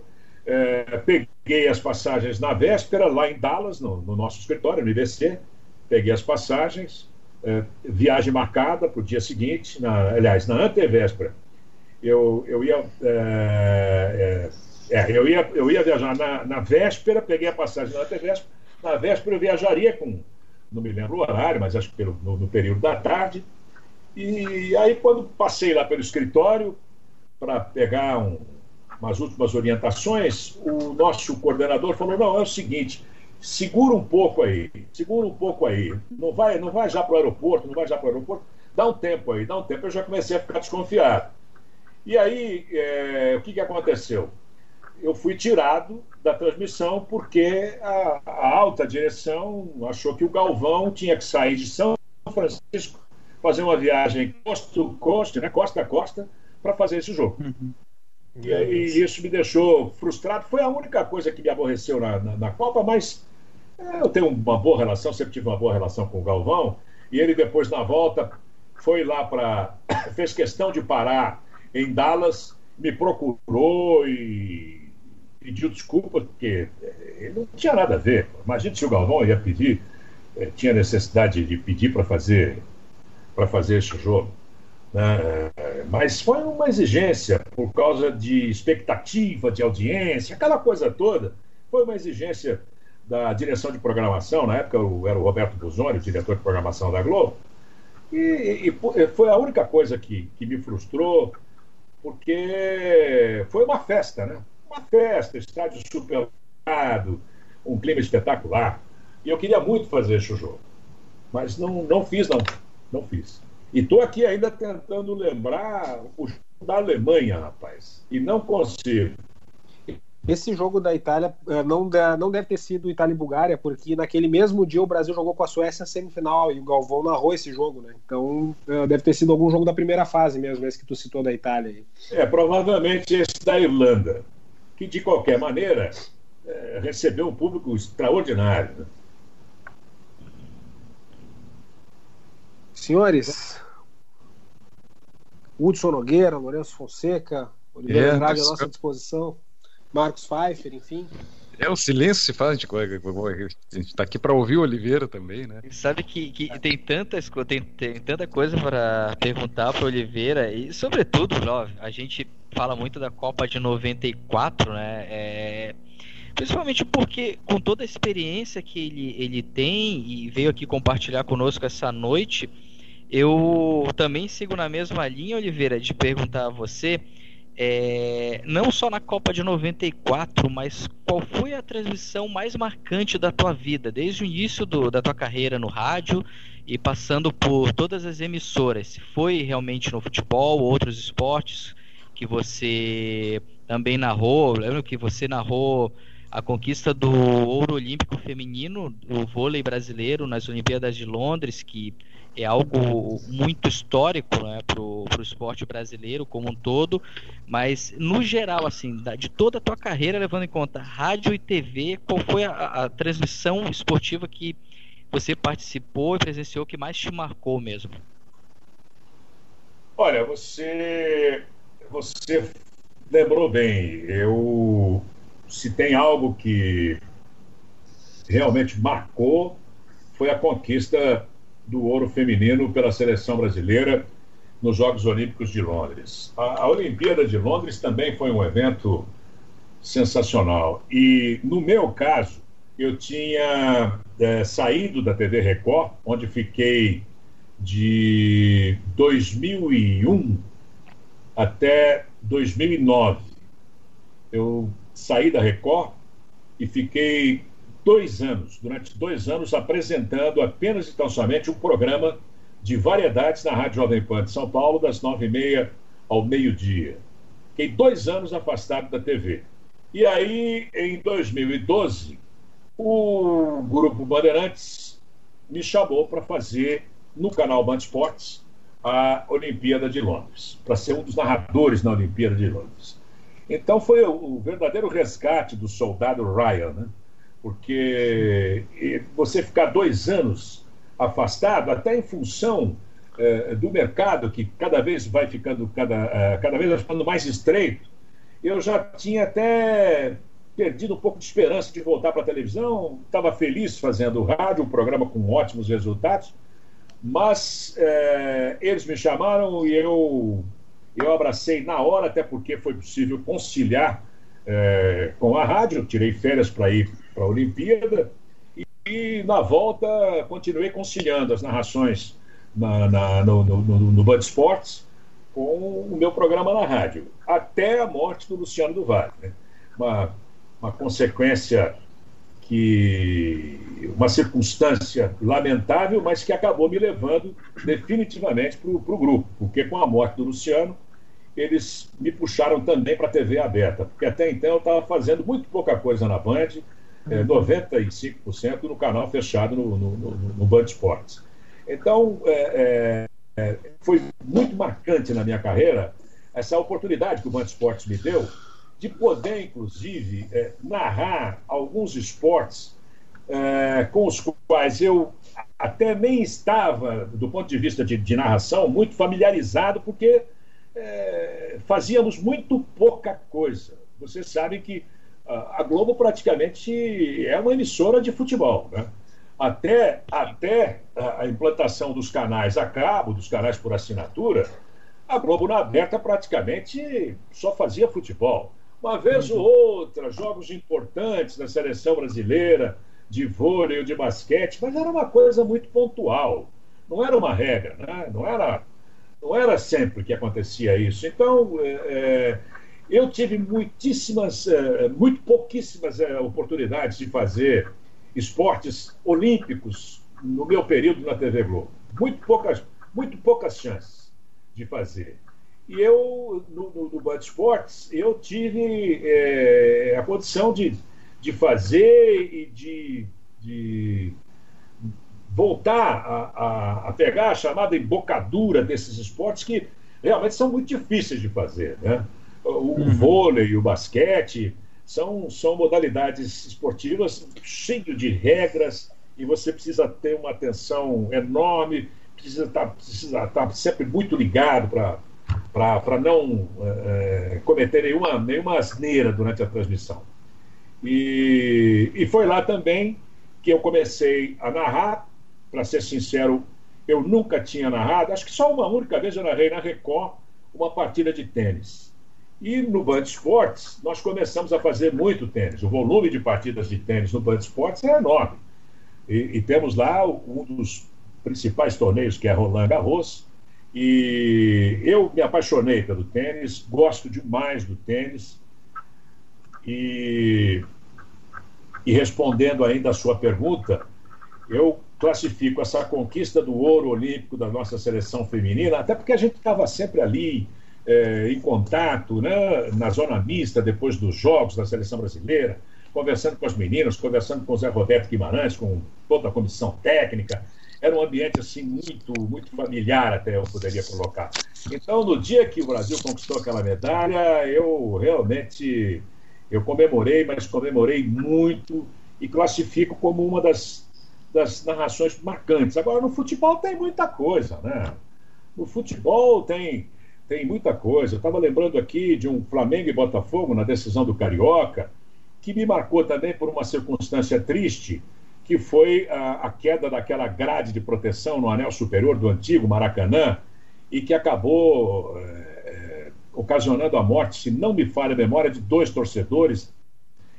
É, peguei as passagens na véspera, lá em Dallas, no, no nosso escritório, no IBC. Peguei as passagens, é, viagem marcada para o dia seguinte, na, aliás, na antevéspera. Eu, eu, ia, é, é, é, eu, ia, eu ia viajar na, na véspera, peguei a passagem na antevéspera. Na véspera eu viajaria com, não me lembro o horário, mas acho que pelo, no, no período da tarde. E aí, quando passei lá pelo escritório para pegar um, umas últimas orientações, o nosso coordenador falou: não, é o seguinte, segura um pouco aí, segura um pouco aí, não vai, não vai já para o aeroporto, não vai já para o aeroporto, dá um tempo aí, dá um tempo. Eu já comecei a ficar desconfiado. E aí, é, o que, que aconteceu? Eu fui tirado da transmissão porque a, a alta direção achou que o Galvão tinha que sair de São Francisco, fazer uma viagem costa, né, costa a costa, para fazer esse jogo. Uhum. E, e, isso me deixou frustrado. Foi a única coisa que me aborreceu na, na, na Copa, mas eu tenho uma boa relação, sempre tive uma boa relação com o Galvão. E ele depois, na volta, foi lá para. fez questão de parar em Dallas, me procurou e pediu desculpas, porque ele não tinha nada a ver. Imagina se o Galvão ia pedir, eh, tinha necessidade de pedir para fazer, para fazer esse jogo. Né? Mas foi uma exigência por causa de expectativa, de audiência, aquela coisa toda. Foi uma exigência da direção de programação, na época era o Roberto Buzoni, o diretor de programação da Globo, e, e foi a única coisa que, que me frustrou, porque foi uma festa, né? Uma festa, estádio superado, um clima espetacular. E eu queria muito fazer esse jogo, mas não, não fiz, não. Não fiz. E estou aqui ainda tentando lembrar o jogo da Alemanha, rapaz. E não consigo. Esse jogo da Itália eh, não, não deve ter sido Itália e Bulgária, porque naquele mesmo dia o Brasil jogou com a Suécia semifinal e o Galvão narrou esse jogo, né? Então eh, deve ter sido algum jogo da primeira fase mesmo, esse que tu citou da Itália. Aí. É, provavelmente esse da Irlanda, que de qualquer maneira é, recebeu um público extraordinário. Né? Senhores, Hudson Nogueira, Lourenço Fonseca, Oliveira é, Andrade à nossa disposição, Marcos Pfeiffer, enfim. É, o silêncio se faz, a gente, a gente tá aqui para ouvir o Oliveira também, né? Sabe que, que tem, tantas, tem, tem tanta coisa para perguntar para Oliveira e, sobretudo, a gente fala muito da Copa de 94, né? É, principalmente porque, com toda a experiência que ele, ele tem e veio aqui compartilhar conosco essa noite, eu também sigo na mesma linha, Oliveira, de perguntar a você, é, não só na Copa de 94, mas qual foi a transmissão mais marcante da tua vida, desde o início do, da tua carreira no rádio e passando por todas as emissoras? Se foi realmente no futebol, outros esportes que você também narrou, lembro que você narrou a conquista do ouro olímpico feminino, do vôlei brasileiro nas Olimpíadas de Londres, que é algo muito histórico né, para o esporte brasileiro como um todo, mas no geral, assim, de toda a tua carreira, levando em conta rádio e TV, qual foi a, a transmissão esportiva que você participou e presenciou que mais te marcou mesmo? Olha, você você lembrou bem. Eu se tem algo que realmente marcou foi a conquista do ouro feminino pela seleção brasileira nos Jogos Olímpicos de Londres. A, a, Olimpíada de Londres também foi um evento sensacional. E, no meu caso, eu tinha é, saído da TV Record, onde fiquei de 2001 até 2009. Eu saí da Record e fiquei dois anos, durante dois anos, apresentando apenas e tão somente um programa de variedades na Rádio Jovem Pan de São Paulo, das nove e meia ao meio-dia. Fiquei dois anos afastado da TV. E aí, em 2012, o Grupo Bandeirantes me chamou para fazer no canal Band Esportes a Olimpíada de Londres, para ser um dos narradores na Olimpíada de Londres. Então foi o, verdadeiro resgate do soldado Ryan, né? Porque você ficar dois anos afastado, até em função eh, do mercado, que cada vez vai ficando, cada, eh, cada vez vai ficando mais estreito, eu já tinha até perdido um pouco de esperança de voltar para a televisão, estava feliz fazendo rádio, um programa com ótimos resultados, mas eh, eles me chamaram e eu, eu abracei na hora, até porque foi possível conciliar com a rádio, tirei férias para ir para a Olimpíada. E, e, na volta continuei conciliando as narrações na, na, no, no, no, no Band Sports com o meu programa na rádio, até a morte do Luciano do Vale. Né? Uma, uma consequência que. uma circunstância lamentável, mas que acabou me levando definitivamente para o grupo, porque com a morte do Luciano eles me puxaram também para a TV aberta, porque até então eu estava fazendo muito pouca coisa na Band, é, 95% no canal fechado no, no, no, no Band Esportes. Então, é, é, é, foi muito marcante na minha carreira essa oportunidade que o Band Esportes me deu de poder, inclusive, é, narrar alguns esportes é, com os quais eu até nem estava, do ponto de vista de, de narração, muito familiarizado, porque fazíamos muito pouca coisa. Vocês sabem que a Globo praticamente é uma emissora de futebol. Né? Até, até a implantação dos canais a cabo, dos canais por assinatura, a Globo na aberta praticamente só fazia futebol. Uma vez ou outra, jogos importantes da seleção brasileira, de vôlei ou de basquete, mas era uma coisa muito pontual. Não era uma regra, né? não, era, não era sempre que acontecia isso. Então, é, é eu tive muitíssimas, eh, muito pouquíssimas eh, oportunidades de fazer esportes olímpicos no meu período na TV Globo. Muito poucas, muito poucas chances de fazer. E eu, no, no, no Band Esportes, eu tive é, a condição de, de fazer e de, de voltar a, a, a, pegar a chamada embocadura desses esportes que realmente são muito difíceis de fazer. Né? O, uhum. vôlei, o basquete, são, são modalidades esportivas cheias de regras e você precisa ter uma atenção enorme, precisa estar, tá, precisa estar tá sempre muito ligado para não é, cometer nenhuma, nenhuma asneira durante a transmissão. E, e foi lá também que eu comecei a narrar, para ser sincero, eu nunca tinha narrado, acho que só uma única vez eu narrei na Record uma partida de tênis. E no Band Esportes, nós começamos a fazer muito tênis. O volume de partidas de tênis no Band Esportes é enorme. E, e temos lá um dos principais torneios, que é Roland Garros. E eu me apaixonei pelo tênis, gosto demais do tênis. E, e respondendo ainda a sua pergunta, eu classifico essa conquista do ouro olímpico da nossa seleção feminina, até porque a gente estava sempre ali é, em contato né, na zona mista, depois dos jogos da seleção brasileira, conversando com as meninas, conversando com o Zé Roberto Guimarães, com toda a comissão técnica. Era um ambiente assim muito, muito familiar, até eu poderia colocar. Então, no dia que o Brasil conquistou aquela medalha, eu realmente eu comemorei, mas comemorei muito e classifico como uma das, das narrações marcantes. Agora, no futebol tem muita coisa, né? No futebol tem tem muita coisa. Eu estava lembrando aqui de um Flamengo e Botafogo na decisão do Carioca, que me marcou também por uma circunstância triste, que foi a, a queda daquela grade de proteção no anel superior do antigo Maracanã, e que acabou é, ocasionando a morte, se não me falha a memória, de dois torcedores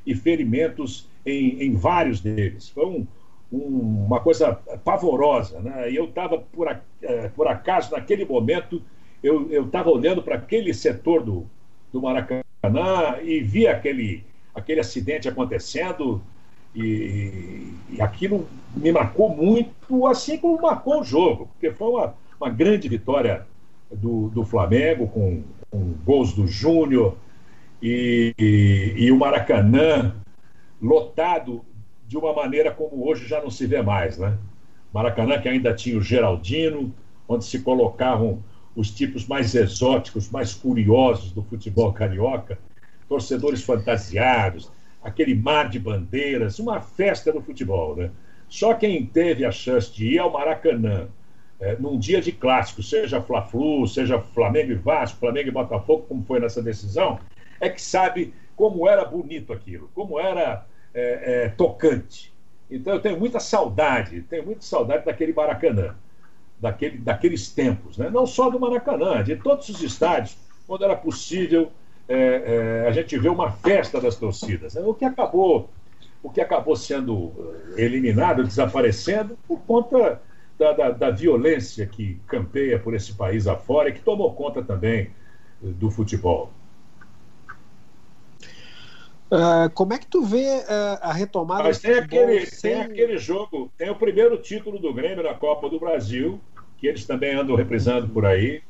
e ferimentos em, em vários deles. Foi um, um, uma coisa pavorosa. Né? E eu estava, por, é, por acaso, naquele momento, eu estava olhando para aquele setor do, do Maracanã e vi aquele, aquele acidente acontecendo e, e, aquilo me marcou muito, assim como marcou o jogo, porque foi uma, uma grande vitória do, do Flamengo com, com gols do Júnior e, e, e o Maracanã lotado de uma maneira como hoje já não se vê mais, né? Maracanã que ainda tinha o Geraldino, onde se colocavam os tipos mais exóticos, mais curiosos do futebol carioca, torcedores fantasiados, aquele mar de bandeiras, uma festa do futebol. Né? Só quem teve a chance de ir ao Maracanã é, num dia de clássico, seja Fla-Flu, seja Flamengo e Vasco, Flamengo e Botafogo, como foi nessa decisão, é que sabe como era bonito aquilo, como era é, é, tocante. Então eu tenho muita saudade, tenho muita saudade daquele Maracanã daquele, daqueles tempos, né? não só do Maracanã, de todos os estádios, quando era possível é, é, a gente ver uma festa das torcidas. Né? O que acabou, o que acabou sendo eh, eliminado, desaparecendo, por conta da, da, da violência que campeia por esse país afora e que tomou conta também eh, do futebol. Uh, como é que tu vê uh, a retomada Mas tem aquele, sem... tem aquele jogo, tem o primeiro título do Grêmio na Copa do Brasil, que eles também andam reprisando por aí.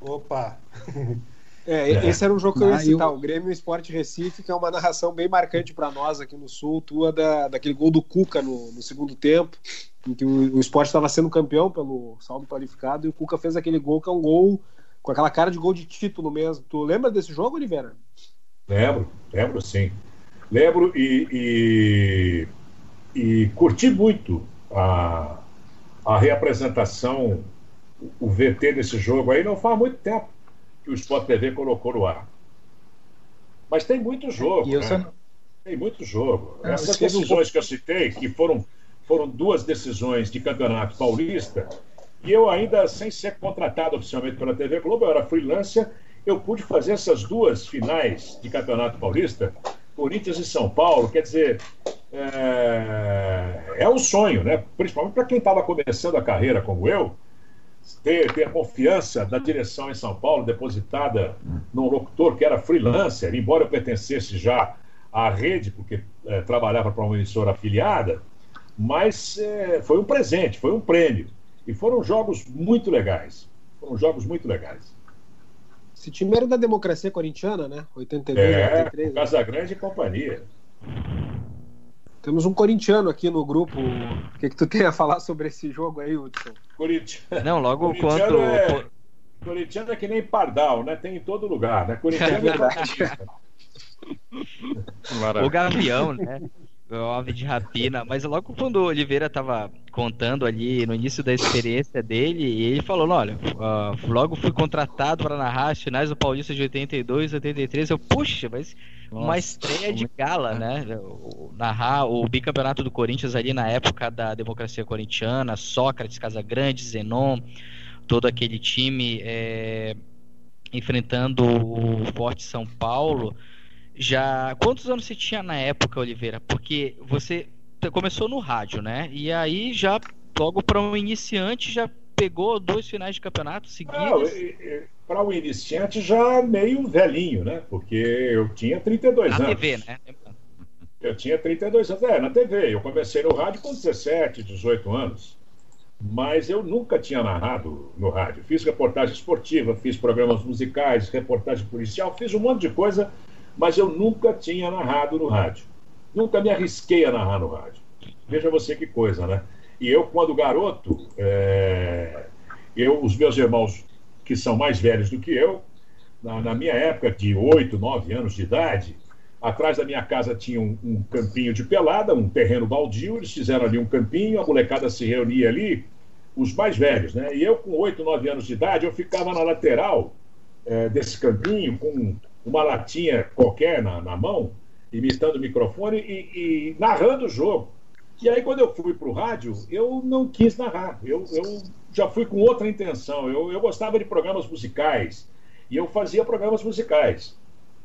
Opa! É, é. esse era um jogo que eu ia ah, citar, o Grêmio Esporte Recife, que é uma narração bem marcante para nós aqui no Sul, tua da, daquele gol do Cuca no, no segundo tempo, em que o, o esporte estava sendo campeão pelo saldo qualificado, e o Cuca fez aquele gol que é um gol com aquela cara de gol de título mesmo. Tu lembra desse jogo, Oliveira? Lembro, lembro sim. Lembro e, e, e curti muito a, a reapresentação, o VT desse jogo aí, não faz muito tempo que o Sport TV colocou no ar. Mas tem muito jogo. Né? Só... Tem muito jogo. Ah, Essas decisões que eu citei, que foram, foram duas decisões de campeonato paulista, e eu ainda, sem ser contratado oficialmente pela TV Globo, eu era freelancer eu pude fazer essas duas finais de Campeonato Paulista, Corinthians e São Paulo, quer dizer, é, é um sonho, né? Principalmente para quem estava começando a carreira como eu, ter, ter a confiança da direção em São Paulo depositada num locutor que era freelancer, embora eu pertencesse já à rede, porque é, trabalhava para uma emissora afiliada, mas é, foi um presente, foi um prêmio. E foram jogos muito legais. Foram jogos muito legais. Esse time era da democracia corintiana, né? 82, é, 83. Casa Grande e companhia. Temos um corintiano aqui no grupo. O que, que tu tem a falar sobre esse jogo aí, Hudson? Corintiano. Não, logo quanto. É... Corintiano é que nem Pardal, né? Tem em todo lugar, né? Corintiano é, é verdade. É o Gavião, né? O ave de rapina. Mas logo quando o Oliveira tava contando ali no início da experiência dele, ele falou: olha, uh, logo fui contratado para narrar as finais do Paulista de 82, 83. Eu, puxa, mas Nossa, uma estreia de gala, né? O, narrar o bicampeonato do Corinthians ali na época da democracia corintiana, Sócrates, Casagrande, Zenon, todo aquele time é, enfrentando o Forte São Paulo já. Quantos anos você tinha na época, Oliveira? Porque você começou no rádio, né? E aí já, logo para um iniciante, já pegou dois finais de campeonato seguidos. Para o um iniciante já meio velhinho, né? Porque eu tinha 32 na anos. Na TV, né? Eu tinha 32 anos. É, na TV. Eu comecei no rádio com 17, 18 anos. Mas eu nunca tinha narrado no rádio. Fiz reportagem esportiva, fiz programas musicais, reportagem policial, fiz um monte de coisa mas eu nunca tinha narrado no rádio. Nunca me arrisquei a narrar no rádio. Veja você que coisa, né? E eu, quando garoto, é... eu, os meus irmãos que são mais velhos do que eu, na, na, minha época de 8, 9 anos de idade, atrás da minha casa tinha um, um, campinho de pelada, um terreno baldio, eles fizeram ali um campinho, a molecada se reunia ali, os mais velhos, né? E eu, com 8, 9 anos de idade, eu ficava na lateral é, desse campinho, com uma latinha qualquer na, na mão, imitando o microfone e, e, narrando o jogo. E aí, quando eu fui para o rádio, eu não quis narrar. Eu, eu já fui com outra intenção. Eu, eu gostava de programas musicais. E eu fazia programas musicais.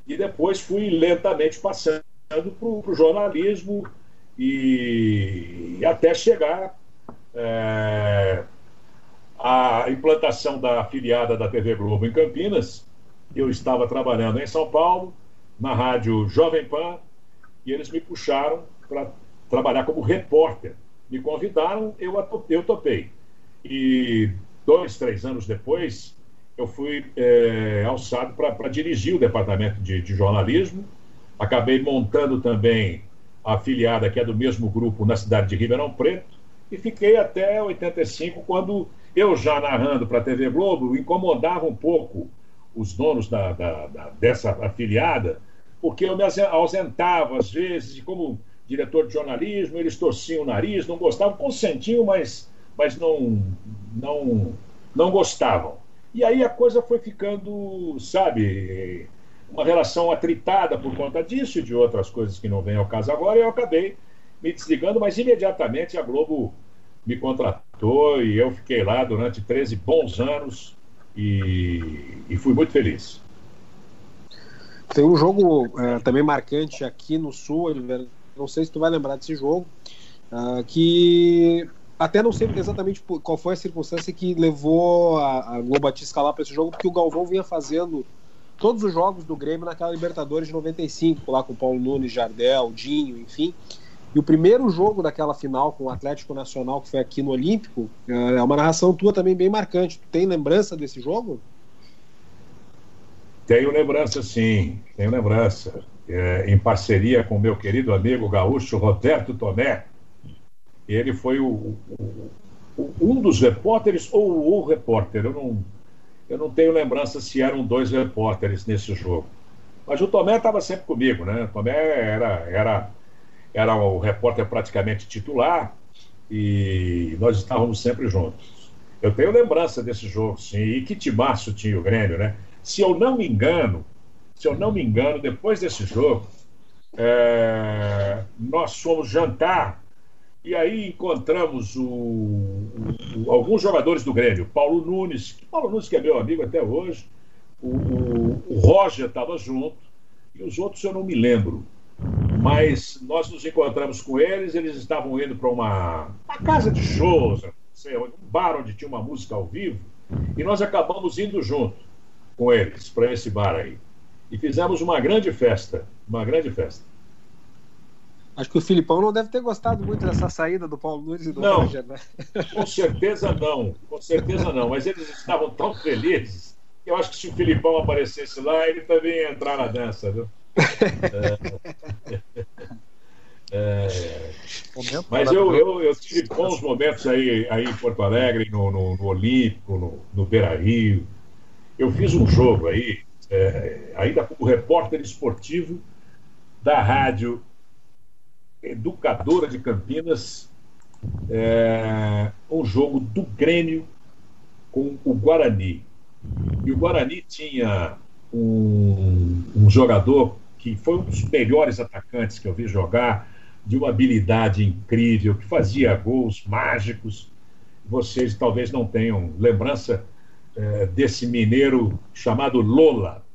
E depois fui lentamente passando para o jornalismo e, e, até chegar é, à implantação da afiliada da TV Globo em Campinas, eu estava trabalhando em São Paulo, na rádio Jovem Pan, e eles me puxaram para trabalhar como repórter. Me convidaram, eu, eu topei. E dois, três anos depois, eu fui é, alçado para dirigir o departamento de, de, jornalismo. Acabei montando também a afiliada, que é do mesmo grupo, na cidade de Ribeirão Preto, e fiquei até 85, quando Eu já narrando para a TV Globo, incomodava um pouco os donos da, da, da, dessa afiliada, porque eu me ausentava às vezes, e como diretor de jornalismo, eles torciam o nariz, não gostavam, consentiam, mas, mas não, não, não gostavam. E aí a coisa foi ficando, sabe, uma relação atritada por conta disso e de outras coisas que não vêm ao caso agora, eu acabei me desligando, mas imediatamente a Globo me contratou e eu fiquei lá durante 13 bons anos e, e fui muito feliz. Tem um jogo é, também marcante aqui no Sul, não sei se tu vai lembrar desse jogo, uh, que até não sei exatamente qual foi a circunstância que levou a, a Globo a te escalar para esse jogo, porque o Galvão vinha fazendo todos os jogos do Grêmio naquela Libertadores de 95, lá com o Paulo Nunes, Jardel, Dinho, enfim. E o primeiro jogo daquela final com o Atlético Nacional, que foi aqui no Olímpico, é, é uma narração tua também bem marcante. Tu tem lembrança desse jogo? Tenho lembrança, sim. Tenho lembrança. É, em parceria com meu querido amigo gaúcho Roberto Tomé. Ele foi o, o, o, um dos repórteres ou o repórter. Eu não, eu não tenho lembrança se eram dois repórteres nesse jogo. Mas o Tomé estava sempre comigo, né? O Tomé era, era era o repórter praticamente titular e nós estávamos sempre juntos. Eu tenho lembrança desse jogo, sim, e que timaço tinha o Grêmio, né? Se eu não me engano, se eu não me engano, depois desse jogo, é, nós fomos jantar e aí encontramos o, o, alguns jogadores do Grêmio. Paulo Nunes, Paulo Nunes que é meu amigo até hoje, o, o Roger estava junto, e os outros eu não me lembro. Mas nós nos encontramos com eles, eles estavam indo para uma, uma, casa de shows, sei, um bar onde tinha uma música ao vivo, e nós acabamos indo junto com eles para esse bar aí. E fizemos uma grande festa, uma grande festa. Acho que o Filipão não deve ter gostado muito dessa saída do Paulo Nunes e do não, Roger, né? Com certeza não, com certeza não. Mas eles estavam tão felizes que eu acho que se o Filipão aparecesse lá, ele também ia entrar na dança, viu? É, é, mas eu, eu, eu, tive bons momentos aí, aí em Porto Alegre, no, no, no Olímpico, no, no Beira Rio. Eu fiz um jogo aí, é, ainda como repórter esportivo da rádio Educadora de Campinas, é, um jogo do Grêmio com o Guarani. E o Guarani tinha um, um jogador que foi um dos melhores atacantes que eu vi jogar, de uma habilidade incrível, que fazia gols mágicos. Vocês talvez não tenham lembrança é, desse mineiro chamado Lola,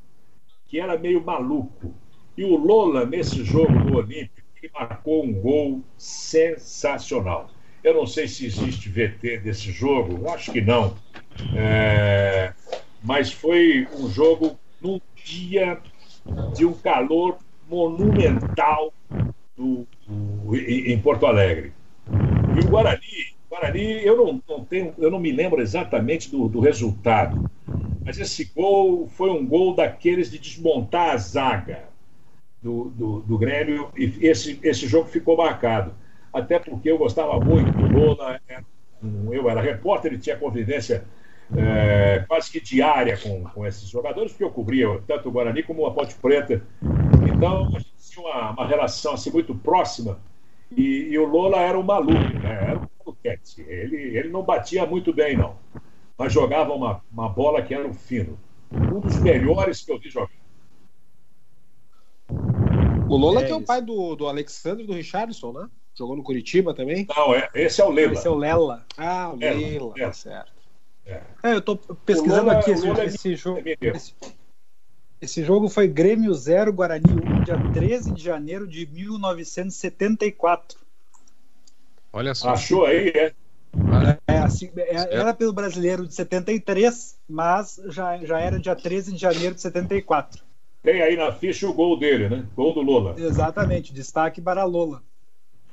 que era meio maluco. E o Lola, nesse jogo do Olímpico, ele marcou um gol sensacional. Eu não sei se existe VT desse jogo, acho que não. É, mas foi um jogo num dia de um calor monumental do, em Porto Alegre. E o Guarani, Guarani eu, não, não tenho, eu não me lembro exatamente do, do resultado, mas esse gol foi um gol daqueles de desmontar a zaga do, do, do Grêmio, e esse, esse jogo ficou marcado. Até porque eu gostava muito do Lola, eu era repórter e tinha convivência é, quase que diária com, com esses jogadores, porque eu cobria tanto o Guarani como a Ponte Preta. Então, a gente tinha uma, uma relação assim, muito próxima. E, e, o Lola era um maluco, né? era um maluquete. Ele, ele não batia muito bem, não. Mas jogava uma, uma bola que era um fino. Um dos melhores que eu vi jogar. O Lola é que é o pai do, do Alexandre do Richardson, né? Jogou no Curitiba também? Não, é, esse é o Lela. Esse é o Lela. Ah, o Lela, Lela. Tá certo. É. é, eu tô pesquisando aqui esse, é esse jogo. Esse, esse, jogo foi Grêmio 0, Guarani 1, dia 13 de janeiro de 1974. Olha só. Achou aí, é? É, assim, é, era pelo brasileiro de 73, mas já, já era dia 13 de janeiro de 74. Tem aí na ficha o gol dele, né? Gol do Lola. Exatamente, destaque para Lola.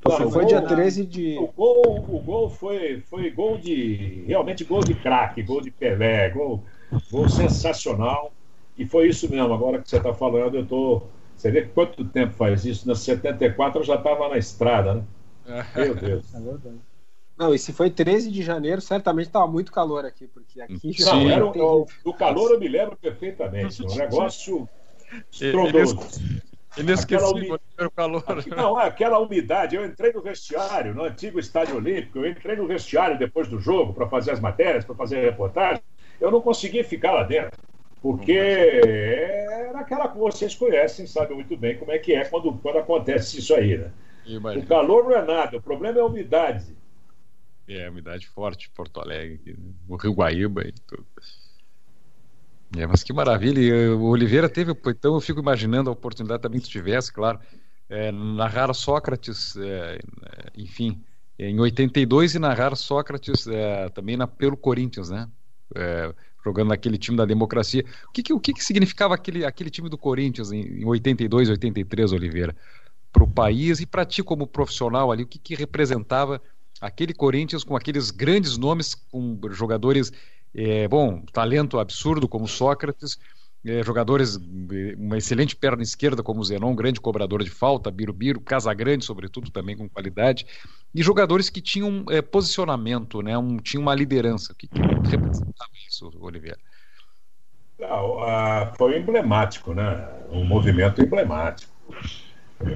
Não, foi dia 13 de. O gol, o gol foi, foi gol de. Realmente gol de craque, gol de Pelé, gol, gol sensacional. E foi isso mesmo. Agora que você está falando, eu tô. Você vê quanto tempo faz isso? Na 74 eu já estava na estrada, né? Meu Deus. É verdade. Não, e se foi 13 de janeiro, certamente estava muito calor aqui, porque aqui já Não, era, o, do calor eu me lembro perfeitamente. Um negócio estrondoso. Inesquecível o calor. Não, aquela umidade. Eu entrei no vestiário, no antigo Estádio Olímpico, eu entrei no vestiário depois do jogo para fazer as matérias, para fazer a reportagem. Eu não consegui ficar lá dentro, porque era aquela que vocês conhecem, sabem muito bem como é que é quando, quando acontece isso aí, né? O calor não é nada, o problema é a umidade. É, umidade forte, Porto Alegre, né? o Rio Guaíba e tudo. É, mas que maravilha. O Oliveira teve, então eu fico imaginando a oportunidade também que tu tivesse, claro, é, narrar Sócrates, é, enfim, em 82 e narrar Sócrates é, também na, pelo Corinthians, né? É, jogando naquele time da democracia. O que, que o que, que, significava aquele, aquele time do Corinthians em, em 82, 83, Oliveira? Para o país e para ti como profissional ali, o que, que representava aquele Corinthians com aqueles grandes nomes, com jogadores é, bom, talento absurdo como Sócrates, é, jogadores, uma excelente perna esquerda como Zenon, grande cobrador de falta, Birubiru, Casagrande, sobretudo, também com qualidade, e jogadores que tinham é, posicionamento, né, um, tinham uma liderança. O que, que representava isso, Oliveira? Não, uh, foi emblemático, né? um movimento emblemático.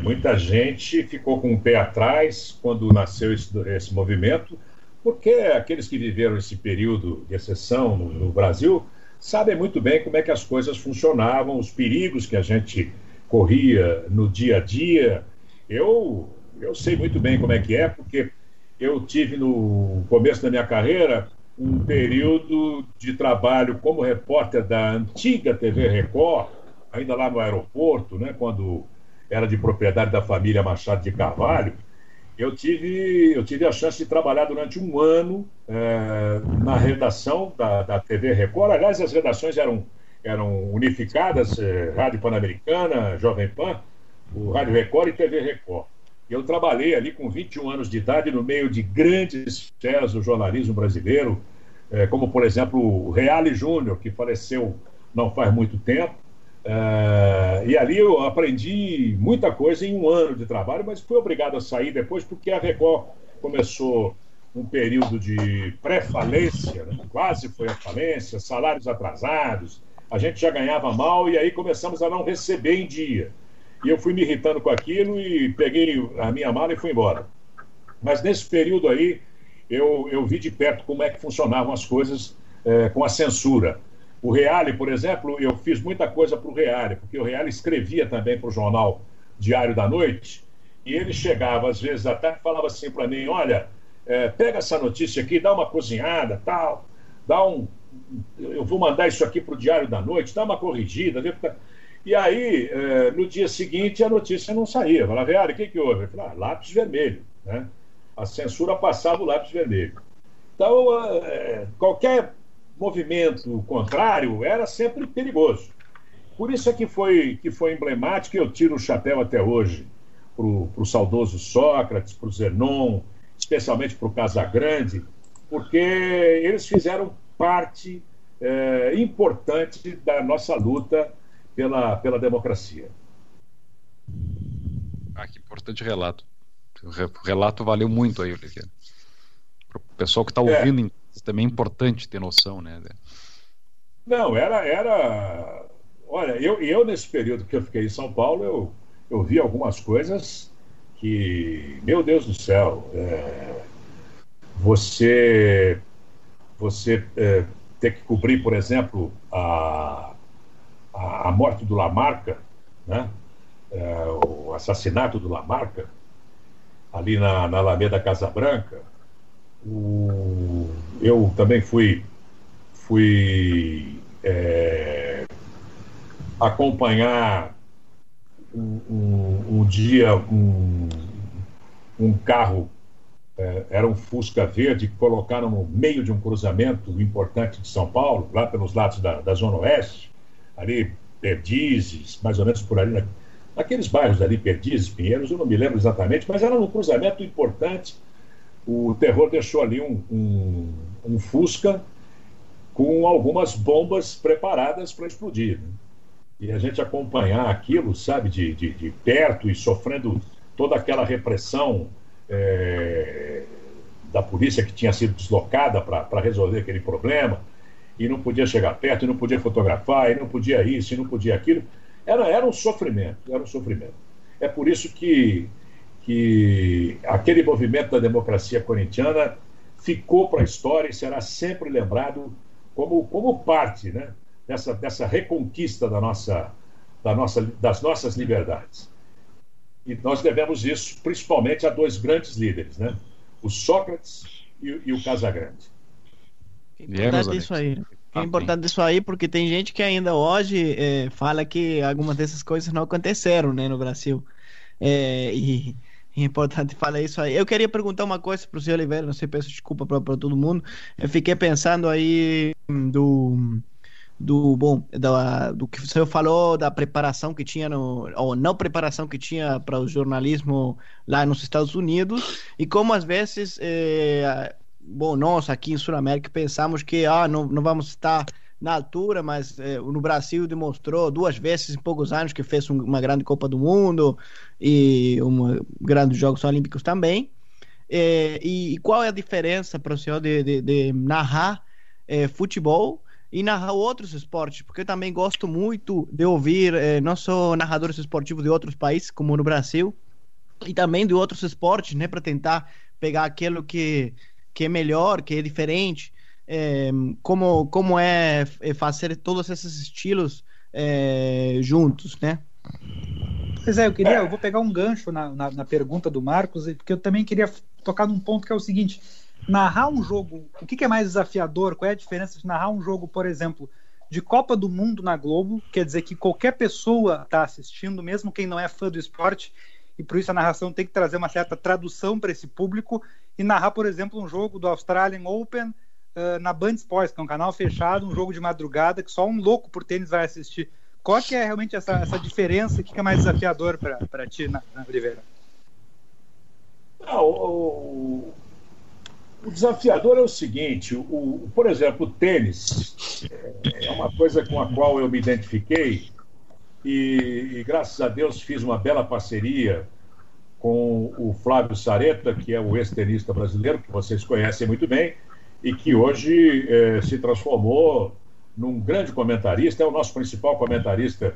Muita gente ficou com o pé atrás quando nasceu esse, esse movimento, porque aqueles que viveram esse período de exceção no, no, Brasil sabem muito bem como é que as coisas funcionavam, os perigos que a gente corria no dia a dia. Eu, eu sei muito bem como é que é, porque eu tive no começo da minha carreira um período de trabalho como repórter da antiga TV Record, ainda lá no aeroporto, né, quando era de propriedade da família Machado de Carvalho eu tive, eu tive a chance de trabalhar durante um ano é, na redação da, da TV Record. Aliás, as redações eram, eram unificadas, é, Rádio Pan-Americana, Jovem Pan, o Rádio Record e TV Record. Eu trabalhei ali com 21 anos de idade no meio de grandes feras do jornalismo brasileiro, é, como, por exemplo, o Reale Júnior, que faleceu não faz muito tempo, Uh, e ali eu aprendi muita coisa em um ano de trabalho, mas fui obrigado a sair depois porque a Record começou um período de pré-falência, né? quase foi a falência, salários atrasados, a gente já ganhava mal e aí começamos a não receber em dia. E eu fui me irritando com aquilo e peguei a minha mala e fui embora. Mas nesse período aí, eu, eu vi de perto como é que funcionavam as coisas é, com a censura. O Reale, por exemplo, eu fiz muita coisa para o Reale, porque o Reale escrevia também para o jornal Diário da Noite, e ele chegava às vezes até e falava assim para mim: olha, é, pega essa notícia aqui, dá uma cozinhada, tal, dá um. Eu vou mandar isso aqui para o Diário da Noite, dá uma corrigida. E aí, é, no dia seguinte, a notícia não saía. Eu falava, Reale, o que, que houve? Eu falava, ah, lápis vermelho. Né? A censura passava o lápis vermelho. Então, é, qualquer movimento contrário era sempre perigoso. Por isso é que foi, que foi emblemático, e eu tiro o chapéu até hoje para o saudoso Sócrates, para o Zenon, especialmente para o Casagrande, porque eles fizeram parte é, importante da nossa luta pela, pela democracia. Ah, que importante relato. O relato valeu muito aí, Oliveira. Para o pessoal que está é. ouvindo é também é importante ter noção, né? Não, era. era... Olha, eu, eu nesse período que eu fiquei em São Paulo, eu, eu vi algumas coisas que, meu Deus do céu, é... você, você é, ter que cobrir, por exemplo, a, a, morte do Lamarca, né? É, o assassinato do Lamarca, ali na, na Alameda Casa Branca, eu também fui, fui é, acompanhar um, um, um dia um, um carro, é, era um Fusca verde, colocaram no meio de um cruzamento importante de São Paulo, lá pelos lados da, da Zona Oeste, ali Perdizes, mais ou menos por ali, naqueles bairros ali, Perdizes, Pinheiros, eu não me lembro exatamente, mas era um cruzamento importante o terror deixou ali um, um, um Fusca com algumas bombas preparadas para explodir. Né? E a gente acompanhar aquilo, sabe, de, de, de, perto e sofrendo toda aquela repressão é, da polícia que tinha sido deslocada para resolver aquele problema, e não podia chegar perto, e não podia fotografar, e não podia isso, e não podia aquilo. Era, era um sofrimento, era um sofrimento. É por isso que, que aquele movimento da democracia corintiana ficou para a história e será sempre lembrado como, como parte né, dessa, dessa reconquista da nossa, da nossa, das nossas liberdades. E nós devemos isso principalmente a dois grandes líderes, né? o Sócrates e, e o Casagrande. É importante isso aí. É importante isso aí porque tem gente que ainda hoje é, fala que algumas dessas coisas não aconteceram né, no Brasil. É, e importante falar isso aí. Eu queria perguntar uma coisa para o senhor Oliveira, não sei, peço desculpa para todo mundo. Eu fiquei pensando aí do do bom da, do que senhor falou da preparação que tinha no, ou não preparação que tinha para o jornalismo lá nos Estados Unidos e como às vezes é, bom nós aqui em Sul América pensamos que ah não, não vamos estar na altura, mas é, no Brasil demonstrou duas vezes em poucos anos que fez um, uma grande Copa do Mundo e uma grandes Jogos Olímpicos também. É, e, e, qual é a diferença para o senhor de, de, de narrar é, futebol e narrar outros esportes, porque eu também gosto muito de ouvir não só narradores esportivos de outros países, como no Brasil, e também de outros esportes, né, para tentar pegar aquilo que, que é melhor, que é diferente, eh, como, como é, é fazer todos esses estilos eh, juntos, né? Pois é, eu queria, eu vou pegar um gancho na, na, na pergunta do Marcos, porque eu também queria tocar num ponto que é o seguinte: narrar um jogo, o que, que, é mais desafiador? Qual é a diferença de narrar um jogo, por exemplo, de Copa do Mundo na Globo? Quer dizer que qualquer pessoa está assistindo, mesmo quem não é fã do esporte, e por isso a narração tem que trazer uma certa tradução para esse público, e narrar, por exemplo, um jogo do Australian Open uh, na Band Sports, que é um canal fechado, um jogo de madrugada que só um louco por tênis vai assistir. Qual que é realmente essa, essa diferença? Que, é mais desafiador para ti, na, na Oliveira? Não, o, o desafiador é o seguinte: o, o, por exemplo, o tênis é uma coisa com a qual eu me identifiquei e, e, graças a Deus fiz uma bela parceria com o Flávio Sareta, que é o ex-tenista brasileiro, que vocês conhecem muito bem, e que hoje eh, se transformou num grande comentarista, é o nosso principal comentarista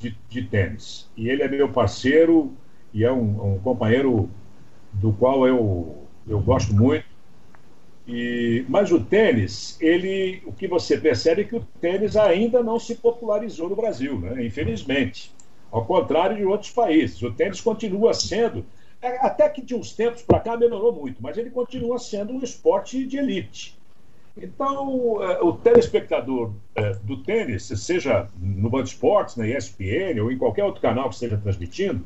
de, de tênis. E ele é meu parceiro e é um, um companheiro do qual eu, eu gosto muito e, mas o tênis, ele, o que você percebe é que o tênis ainda não se popularizou no Brasil, né? infelizmente. Ao contrário de outros países. O tênis continua sendo, até que de uns tempos para cá melhorou muito, mas ele continua sendo um esporte de elite. Então, é, o telespectador é, do tênis, seja no Band Esportes, na ESPN ou em qualquer outro canal que esteja transmitindo,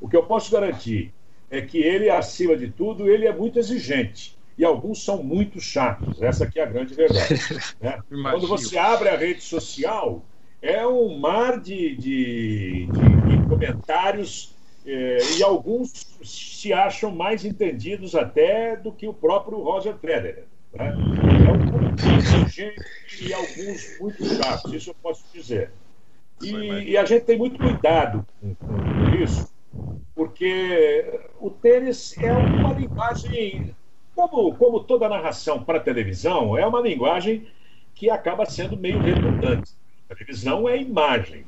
o que eu posso garantir é que ele, acima de tudo, ele é muito exigente e alguns são muito chatos. Essa aqui é a grande verdade. Né? Quando você abre a rede social, é um mar de, de, de comentários eh, e alguns se acham mais entendidos até do que o próprio Roger Federer. Né? É um pouco gente e alguns muito chatos, isso eu posso dizer. E, e a gente tem muito cuidado com, com isso, porque o tênis é uma linguagem como, como toda narração para televisão, é uma linguagem que acaba sendo meio redundante. A televisão é imagem.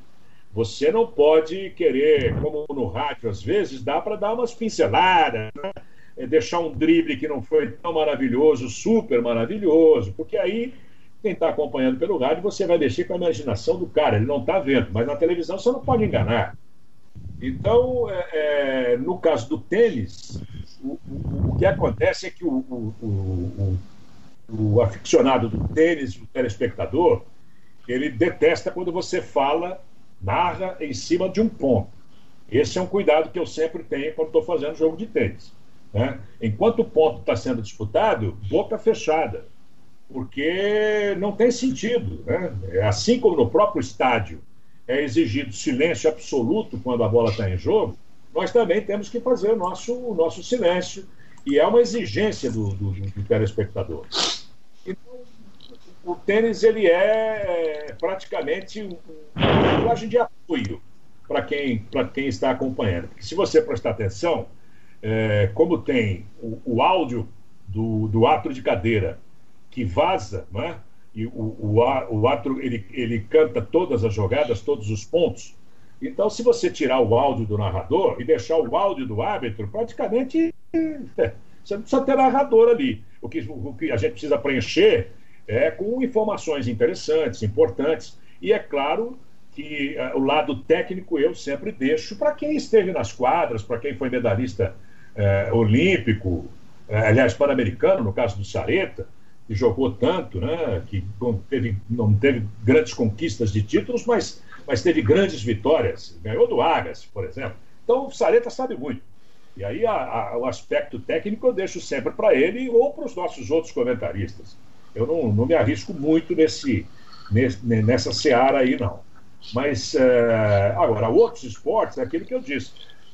Você não pode querer, como no rádio às vezes, dá para dar umas pinceladas, né? É deixar um drible que não foi tão maravilhoso, super maravilhoso, porque aí quem está acompanhando pelo rádio, você vai mexer com a imaginação do cara, ele não está vendo, mas na televisão você não pode enganar. Então, é, é, no caso do tênis, o, o, que acontece é que o, o, o, aficionado do tênis, o telespectador, ele detesta quando você fala, narra em cima de um ponto. Esse é um cuidado que eu sempre tenho quando estou fazendo jogo de tênis. Né? Enquanto o ponto está sendo disputado, boca fechada, porque não tem sentido. Né? É assim como no próprio estádio é exigido silêncio absoluto quando a bola está em jogo, nós também temos que fazer o nosso, o nosso silêncio. E é uma exigência do, do, do telespectador. O tênis ele é, é praticamente uma linguagem de apoio para quem, quem está acompanhando. Porque se você prestar atenção, é, como tem o, o áudio do, do árbitro de cadeira que vaza, né? e o, o, o árbitro ele, ele canta todas as jogadas, todos os pontos. Então, se você tirar o áudio do narrador e deixar o áudio do árbitro, praticamente é, você não precisa ter narrador ali. O que, o que a gente precisa preencher é com informações interessantes, importantes. E é claro que uh, o lado técnico eu sempre deixo para quem esteve nas quadras, para quem foi medalhista uh, olímpico, uh, aliás, pan-americano, no caso do Sareta, que jogou tanto, né, que não teve, não teve grandes conquistas de títulos, mas, mas teve grandes vitórias. Ganhou do Agas, por exemplo. Então o Sareta sabe muito. E aí a, a, o aspecto técnico eu deixo sempre para ele ou para os nossos outros comentaristas. Eu não, não me arrisco muito nesse, nesse, nessa seara aí, não. Mas, é, agora, outros esportes, é aquilo que eu disse: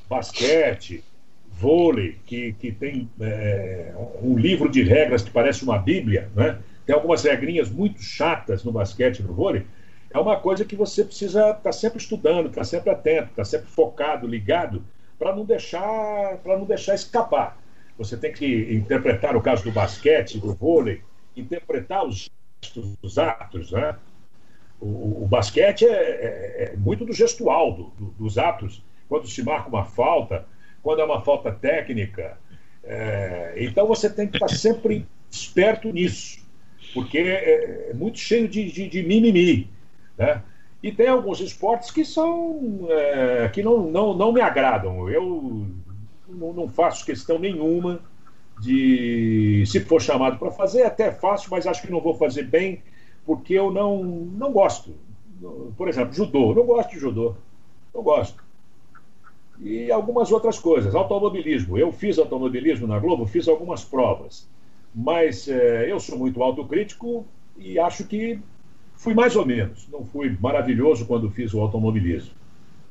basquete, vôlei, que, que tem é, um livro de regras que parece uma bíblia, né? tem algumas regrinhas muito chatas no basquete e no vôlei, é uma coisa que você precisa estar tá sempre estudando, estar tá sempre atento, estar tá sempre focado, ligado, para não deixar para não deixar escapar. Você tem que interpretar o caso do basquete, do vôlei, interpretar os, os atos, né? O, o basquete é, é, é, muito do gestual, do, do, dos atos, quando se marca uma falta, quando é uma falta técnica. É, então você tem que estar sempre esperto nisso, porque é, é muito cheio de, de, de, mimimi. Né? E tem alguns esportes que são é, que não, não, não me agradam. Eu não faço questão nenhuma de se for chamado para fazer, até faço, mas acho que não vou fazer bem porque eu não, não gosto. Por exemplo, judô. Não gosto de judô. Não gosto. E algumas outras coisas. Automobilismo. Eu fiz automobilismo na Globo, fiz algumas provas. Mas é, eu sou muito autocrítico e acho que fui mais ou menos. Não fui maravilhoso quando fiz o automobilismo.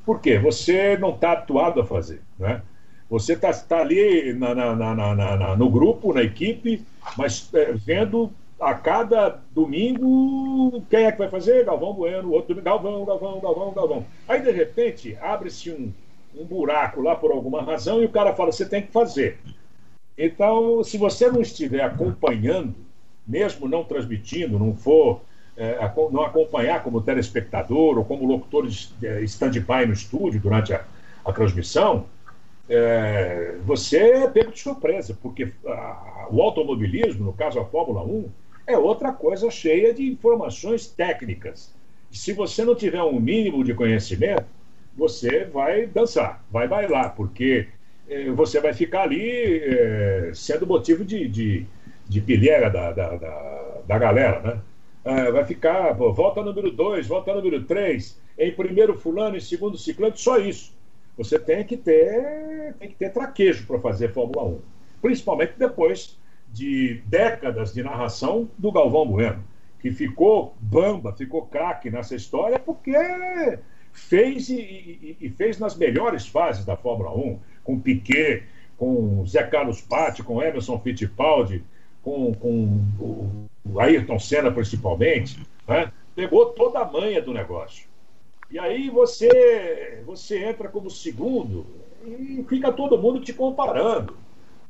Por quê? Você não está habituado a fazer. Né? Você está tá ali na, na, na, no grupo, na equipe, mas é, vendo a cada domingo, quem é que vai fazer? Galvão Bueno, outro domingo, Galvão, Galvão, Galvão, Galvão. Aí, de repente, abre-se um, um buraco lá por alguma razão e o cara fala: você tem que fazer. Então, se você não estiver acompanhando, mesmo não transmitindo, não for, é, não acompanhar como telespectador ou como locutor de é, stand-by no estúdio durante a, a transmissão, é, você é pego de surpresa, porque a, o automobilismo, no caso a Fórmula 1, é outra coisa cheia de informações técnicas. Se você não tiver um mínimo de conhecimento, você vai dançar, vai bailar, porque eh, você vai ficar ali eh, sendo motivo de, de, de pilhega da, da, da, da galera, né? Ah, vai ficar, pô, volta número 2, volta número 3, em primeiro fulano, em segundo ciclano, só isso. Você tem que ter, tem que ter traquejo para fazer Fórmula 1. Principalmente depois de décadas de narração do Galvão Bueno, que ficou bamba, ficou craque nessa história porque fez e, e, e, fez nas melhores fases da Fórmula 1, com Piquet, com Zé Carlos Patti, com Emerson Fittipaldi, com, com o Ayrton Senna principalmente, né? pegou toda a manha do negócio. E aí você, você entra como segundo e fica todo mundo te comparando.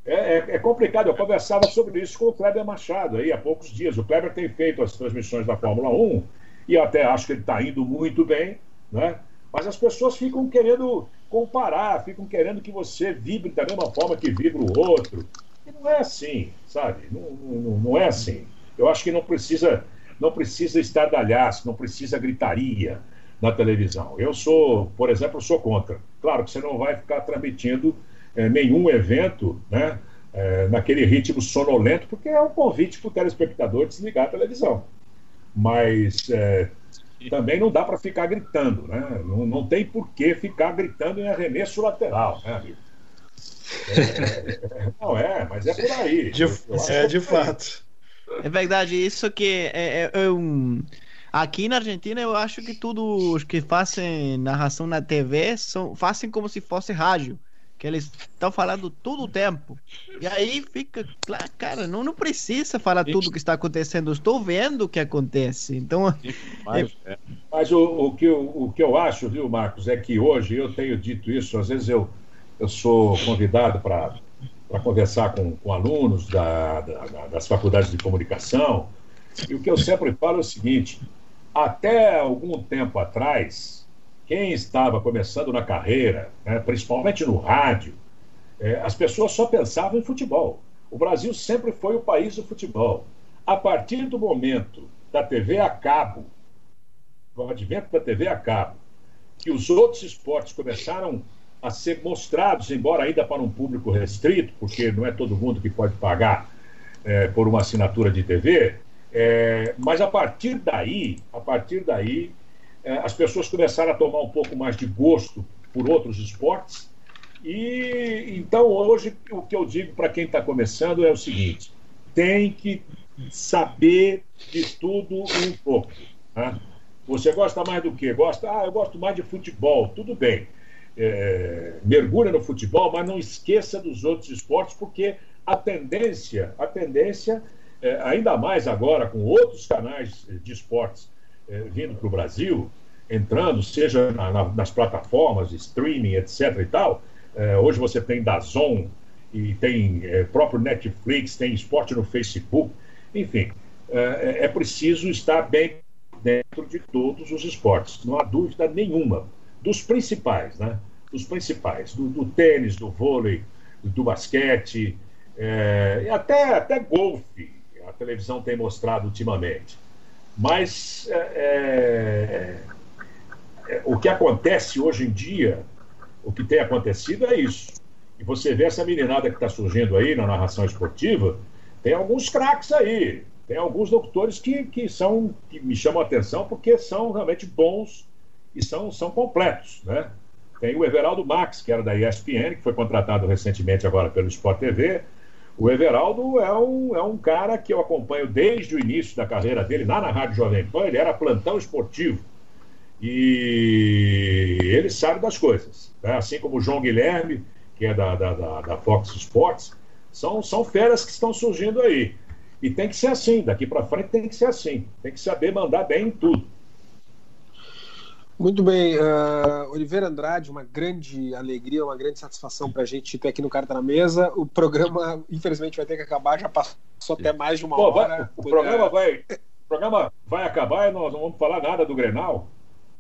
É, é, é, complicado. Eu conversava sobre isso com o Kleber Machado aí há poucos dias. O Kleber tem feito as transmissões da Fórmula 1 e eu até acho que ele está indo muito bem, né? Mas as pessoas ficam querendo comparar, ficam querendo que você vibre da mesma forma que vibra o outro. E não é assim, sabe? Não, não, não é assim. Eu acho que não precisa, não precisa estardalhaço, não precisa gritaria na televisão. Eu sou, por exemplo, sou contra. Claro que você não vai ficar transmitindo é, nenhum evento né, é, naquele ritmo sonolento, porque é um convite para o telespectador desligar a televisão. Mas é, também não dá para ficar gritando, né? Não, não tem por que ficar gritando em arremesso lateral, né, amigo? É, não é, mas é por aí. De, é, de fato. É verdade, isso que é, é, é, um. Aqui na Argentina, eu acho que todos os que fazem narração na TV são, fazem como se fosse rádio que eles estão falando todo o tempo. E aí fica, claro, cara, não, não precisa falar tudo o que está acontecendo, eu estou vendo o que acontece. Então. Mas, é. mas o, o, que eu, o que eu acho, viu, Marcos, é que hoje eu tenho dito isso, às vezes eu, eu sou convidado para para conversar com, com alunos da, da, das faculdades de comunicação. E o que eu sempre falo é o seguinte: até algum tempo atrás, quem estava começando na carreira, né, principalmente no rádio, é, as pessoas só pensavam em futebol. O Brasil sempre foi o país do futebol. A partir do momento da TV a cabo, do advento da TV a cabo, que os outros esportes começaram a ser mostrados, embora ainda para um público restrito, porque não é todo mundo que pode pagar é, por uma assinatura de TV, é, mas a partir daí, a partir daí, é, as pessoas começaram a tomar um pouco mais de gosto por outros esportes. E então hoje o que eu digo para quem está começando é o seguinte: tem que saber de tudo um pouco. Né? Você gosta mais do que? Gosta? Ah, eu gosto mais de futebol. Tudo bem é, mergulha no futebol, mas não esqueça dos outros esportes, porque a tendência, a tendência, é, ainda mais agora com outros canais de esportes é, vindo para o Brasil, entrando, seja na, na, nas plataformas streaming, etc. e tal. É, hoje você tem Dazon e tem é, próprio Netflix, tem esporte no Facebook, enfim, é, é preciso estar bem dentro de todos os esportes, não há dúvida nenhuma dos principais, né? Dos principais, do, do tênis, do vôlei, do basquete, é, até, até golfe, a televisão tem mostrado ultimamente. Mas é, é, é, o que acontece hoje em dia, o que tem acontecido é isso. E você vê essa meninada que está surgindo aí na narração esportiva, tem alguns craques aí, tem alguns doutores que, que são que me chamam a atenção porque são realmente bons e são, são completos. Né? Tem o Everaldo Max, que era da ESPN, que foi contratado recentemente agora pelo Sport TV. O Everaldo é um, é um cara que eu acompanho desde o início da carreira dele, lá na Rádio Jovem Pan, ele era plantão esportivo. E ele sabe das coisas. Né? Assim como o João Guilherme, que é da, da, da, da Fox Sports, são, são feras que estão surgindo aí. E tem que ser assim, daqui para frente tem que ser assim. Tem que saber mandar bem em tudo. Muito bem, uh, Oliveira Andrade, uma grande alegria, uma grande satisfação para a gente ter aqui no Carta na Mesa. O programa, infelizmente, vai ter que acabar, já passou até mais de uma Pô, hora. Vai, o, programa vai, o programa vai acabar e nós não vamos falar nada do Grenal.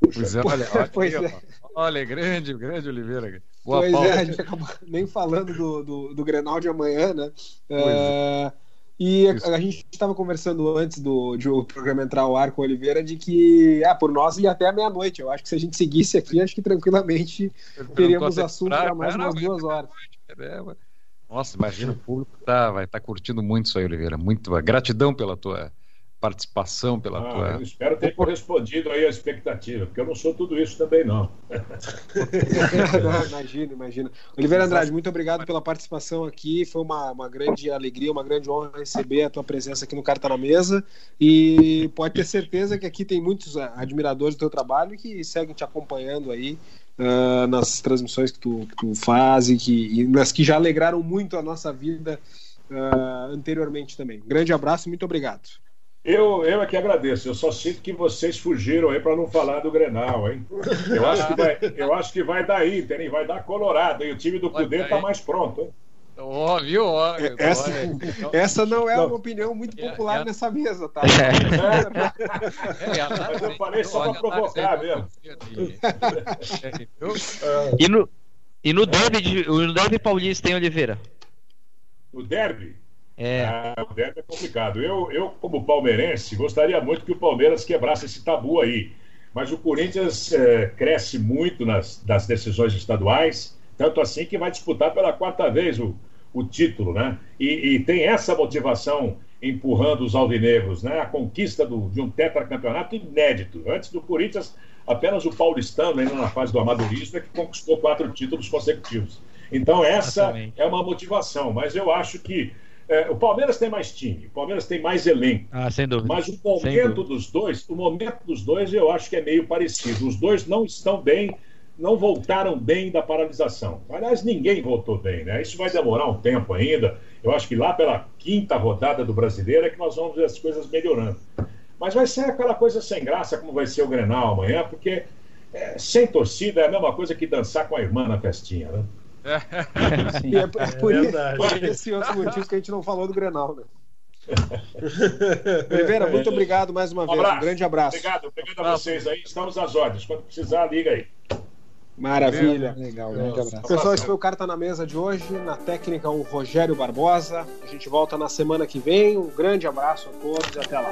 Puxa. Pois é, olha, olha, pois é. olha grande, grande Oliveira. Boa pois é, a gente acabou nem falando do, do, do Grenal de amanhã, né? Uh, e a, a gente estava conversando antes do, de o programa entrar ao ar com o Oliveira de que, ah, por nós ia até a meia-noite. Eu acho que se a gente seguisse aqui, acho que tranquilamente teríamos assunto para mais umas duas horas. Nossa, imagina, o público tá, vai estar tá curtindo muito isso aí, Oliveira. Muito gratidão pela tua participação, pela ah, tua. espero ter correspondido aí à expectativa, porque eu não sou tudo isso também, não. não imagina, imagina. Oliveira Andrade, muito obrigado pela participação aqui. Foi uma, uma grande alegria, uma grande honra receber a tua presença aqui no Carta na Mesa. E pode ter certeza que aqui tem muitos admiradores do teu trabalho que seguem te acompanhando aí. Uh, nas transmissões que tu, que tu faz e, que, e nas que já alegraram muito a nossa vida uh, anteriormente também. Um grande abraço e muito obrigado. Eu, eu é que agradeço. Eu só sinto que vocês fugiram aí para não falar do Grenal, hein? Eu acho que vai, eu acho que vai dar Inter, hein? Vai dar Colorado, e o time do Cudê está mais pronto, hein? Ó, viu? Ó, essa, essa não é uma opinião muito popular é, é, nessa mesa, tá? É, é, Mas eu falei só para provocar mesmo. e no, e no derby, no derby paulista, hein, Oliveira? No derby? É. Ah, o derby é complicado. Eu, eu, como palmeirense, gostaria muito que o Palmeiras quebrasse esse tabu aí. Mas o Corinthians é, cresce muito nas das decisões estaduais, tanto assim que vai disputar pela quarta vez o, o título, né? E, e tem essa motivação empurrando os alvinegros, né? A conquista do, de um tetracampeonato inédito. Antes do Corinthians, apenas o paulistano, ainda na fase do amadorismo, é que conquistou quatro títulos consecutivos. Então, essa Exatamente. é uma motivação. Mas eu acho que é, o Palmeiras tem mais time, o Palmeiras tem mais elenco. Ah, sem dúvida. Mas o momento dos dois, o momento dos dois eu acho que é meio parecido. Os dois não estão bem, não voltaram bem da paralisação. Aliás, ninguém voltou bem, né? Isso vai demorar um tempo ainda. Eu acho que lá pela quinta rodada do brasileiro é que nós vamos ver as coisas melhorando. Mas vai ser aquela coisa sem graça, como vai ser o Grenal amanhã, porque é, sem torcida é a mesma coisa que dançar com a irmã na festinha, né? E é, é por, é por esse outro motivo que a gente não falou do Grenal, né? Oliveira, muito obrigado mais uma um vez. Um grande abraço. Obrigado, obrigado a vocês aí. Estamos às ordens. Quando precisar, liga aí. Maravilha. Legal, grande abraço. Pessoal, esse foi o Carta na Mesa de hoje. Na técnica, o Rogério Barbosa. A gente volta na semana que vem. Um grande abraço a todos e até lá.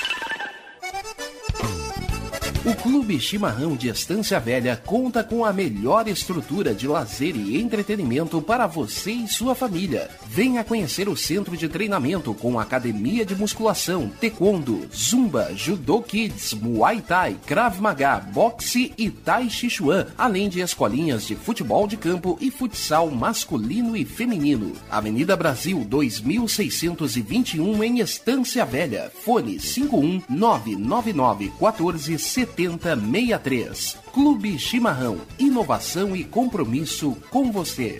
O Clube Chimarrão de Estância Velha conta com a melhor estrutura de lazer e entretenimento para você e sua família. Venha conhecer o centro de treinamento com academia de musculação, taekwondo, zumba, judô kids, muay thai, krav maga, boxe e tai chi chuan, além de escolinhas de futebol de campo e futsal masculino e feminino. Avenida Brasil 2621 em Estância Velha. Fone 51 999 14 7063. Clube Chimarrão. Inovação e compromisso com você.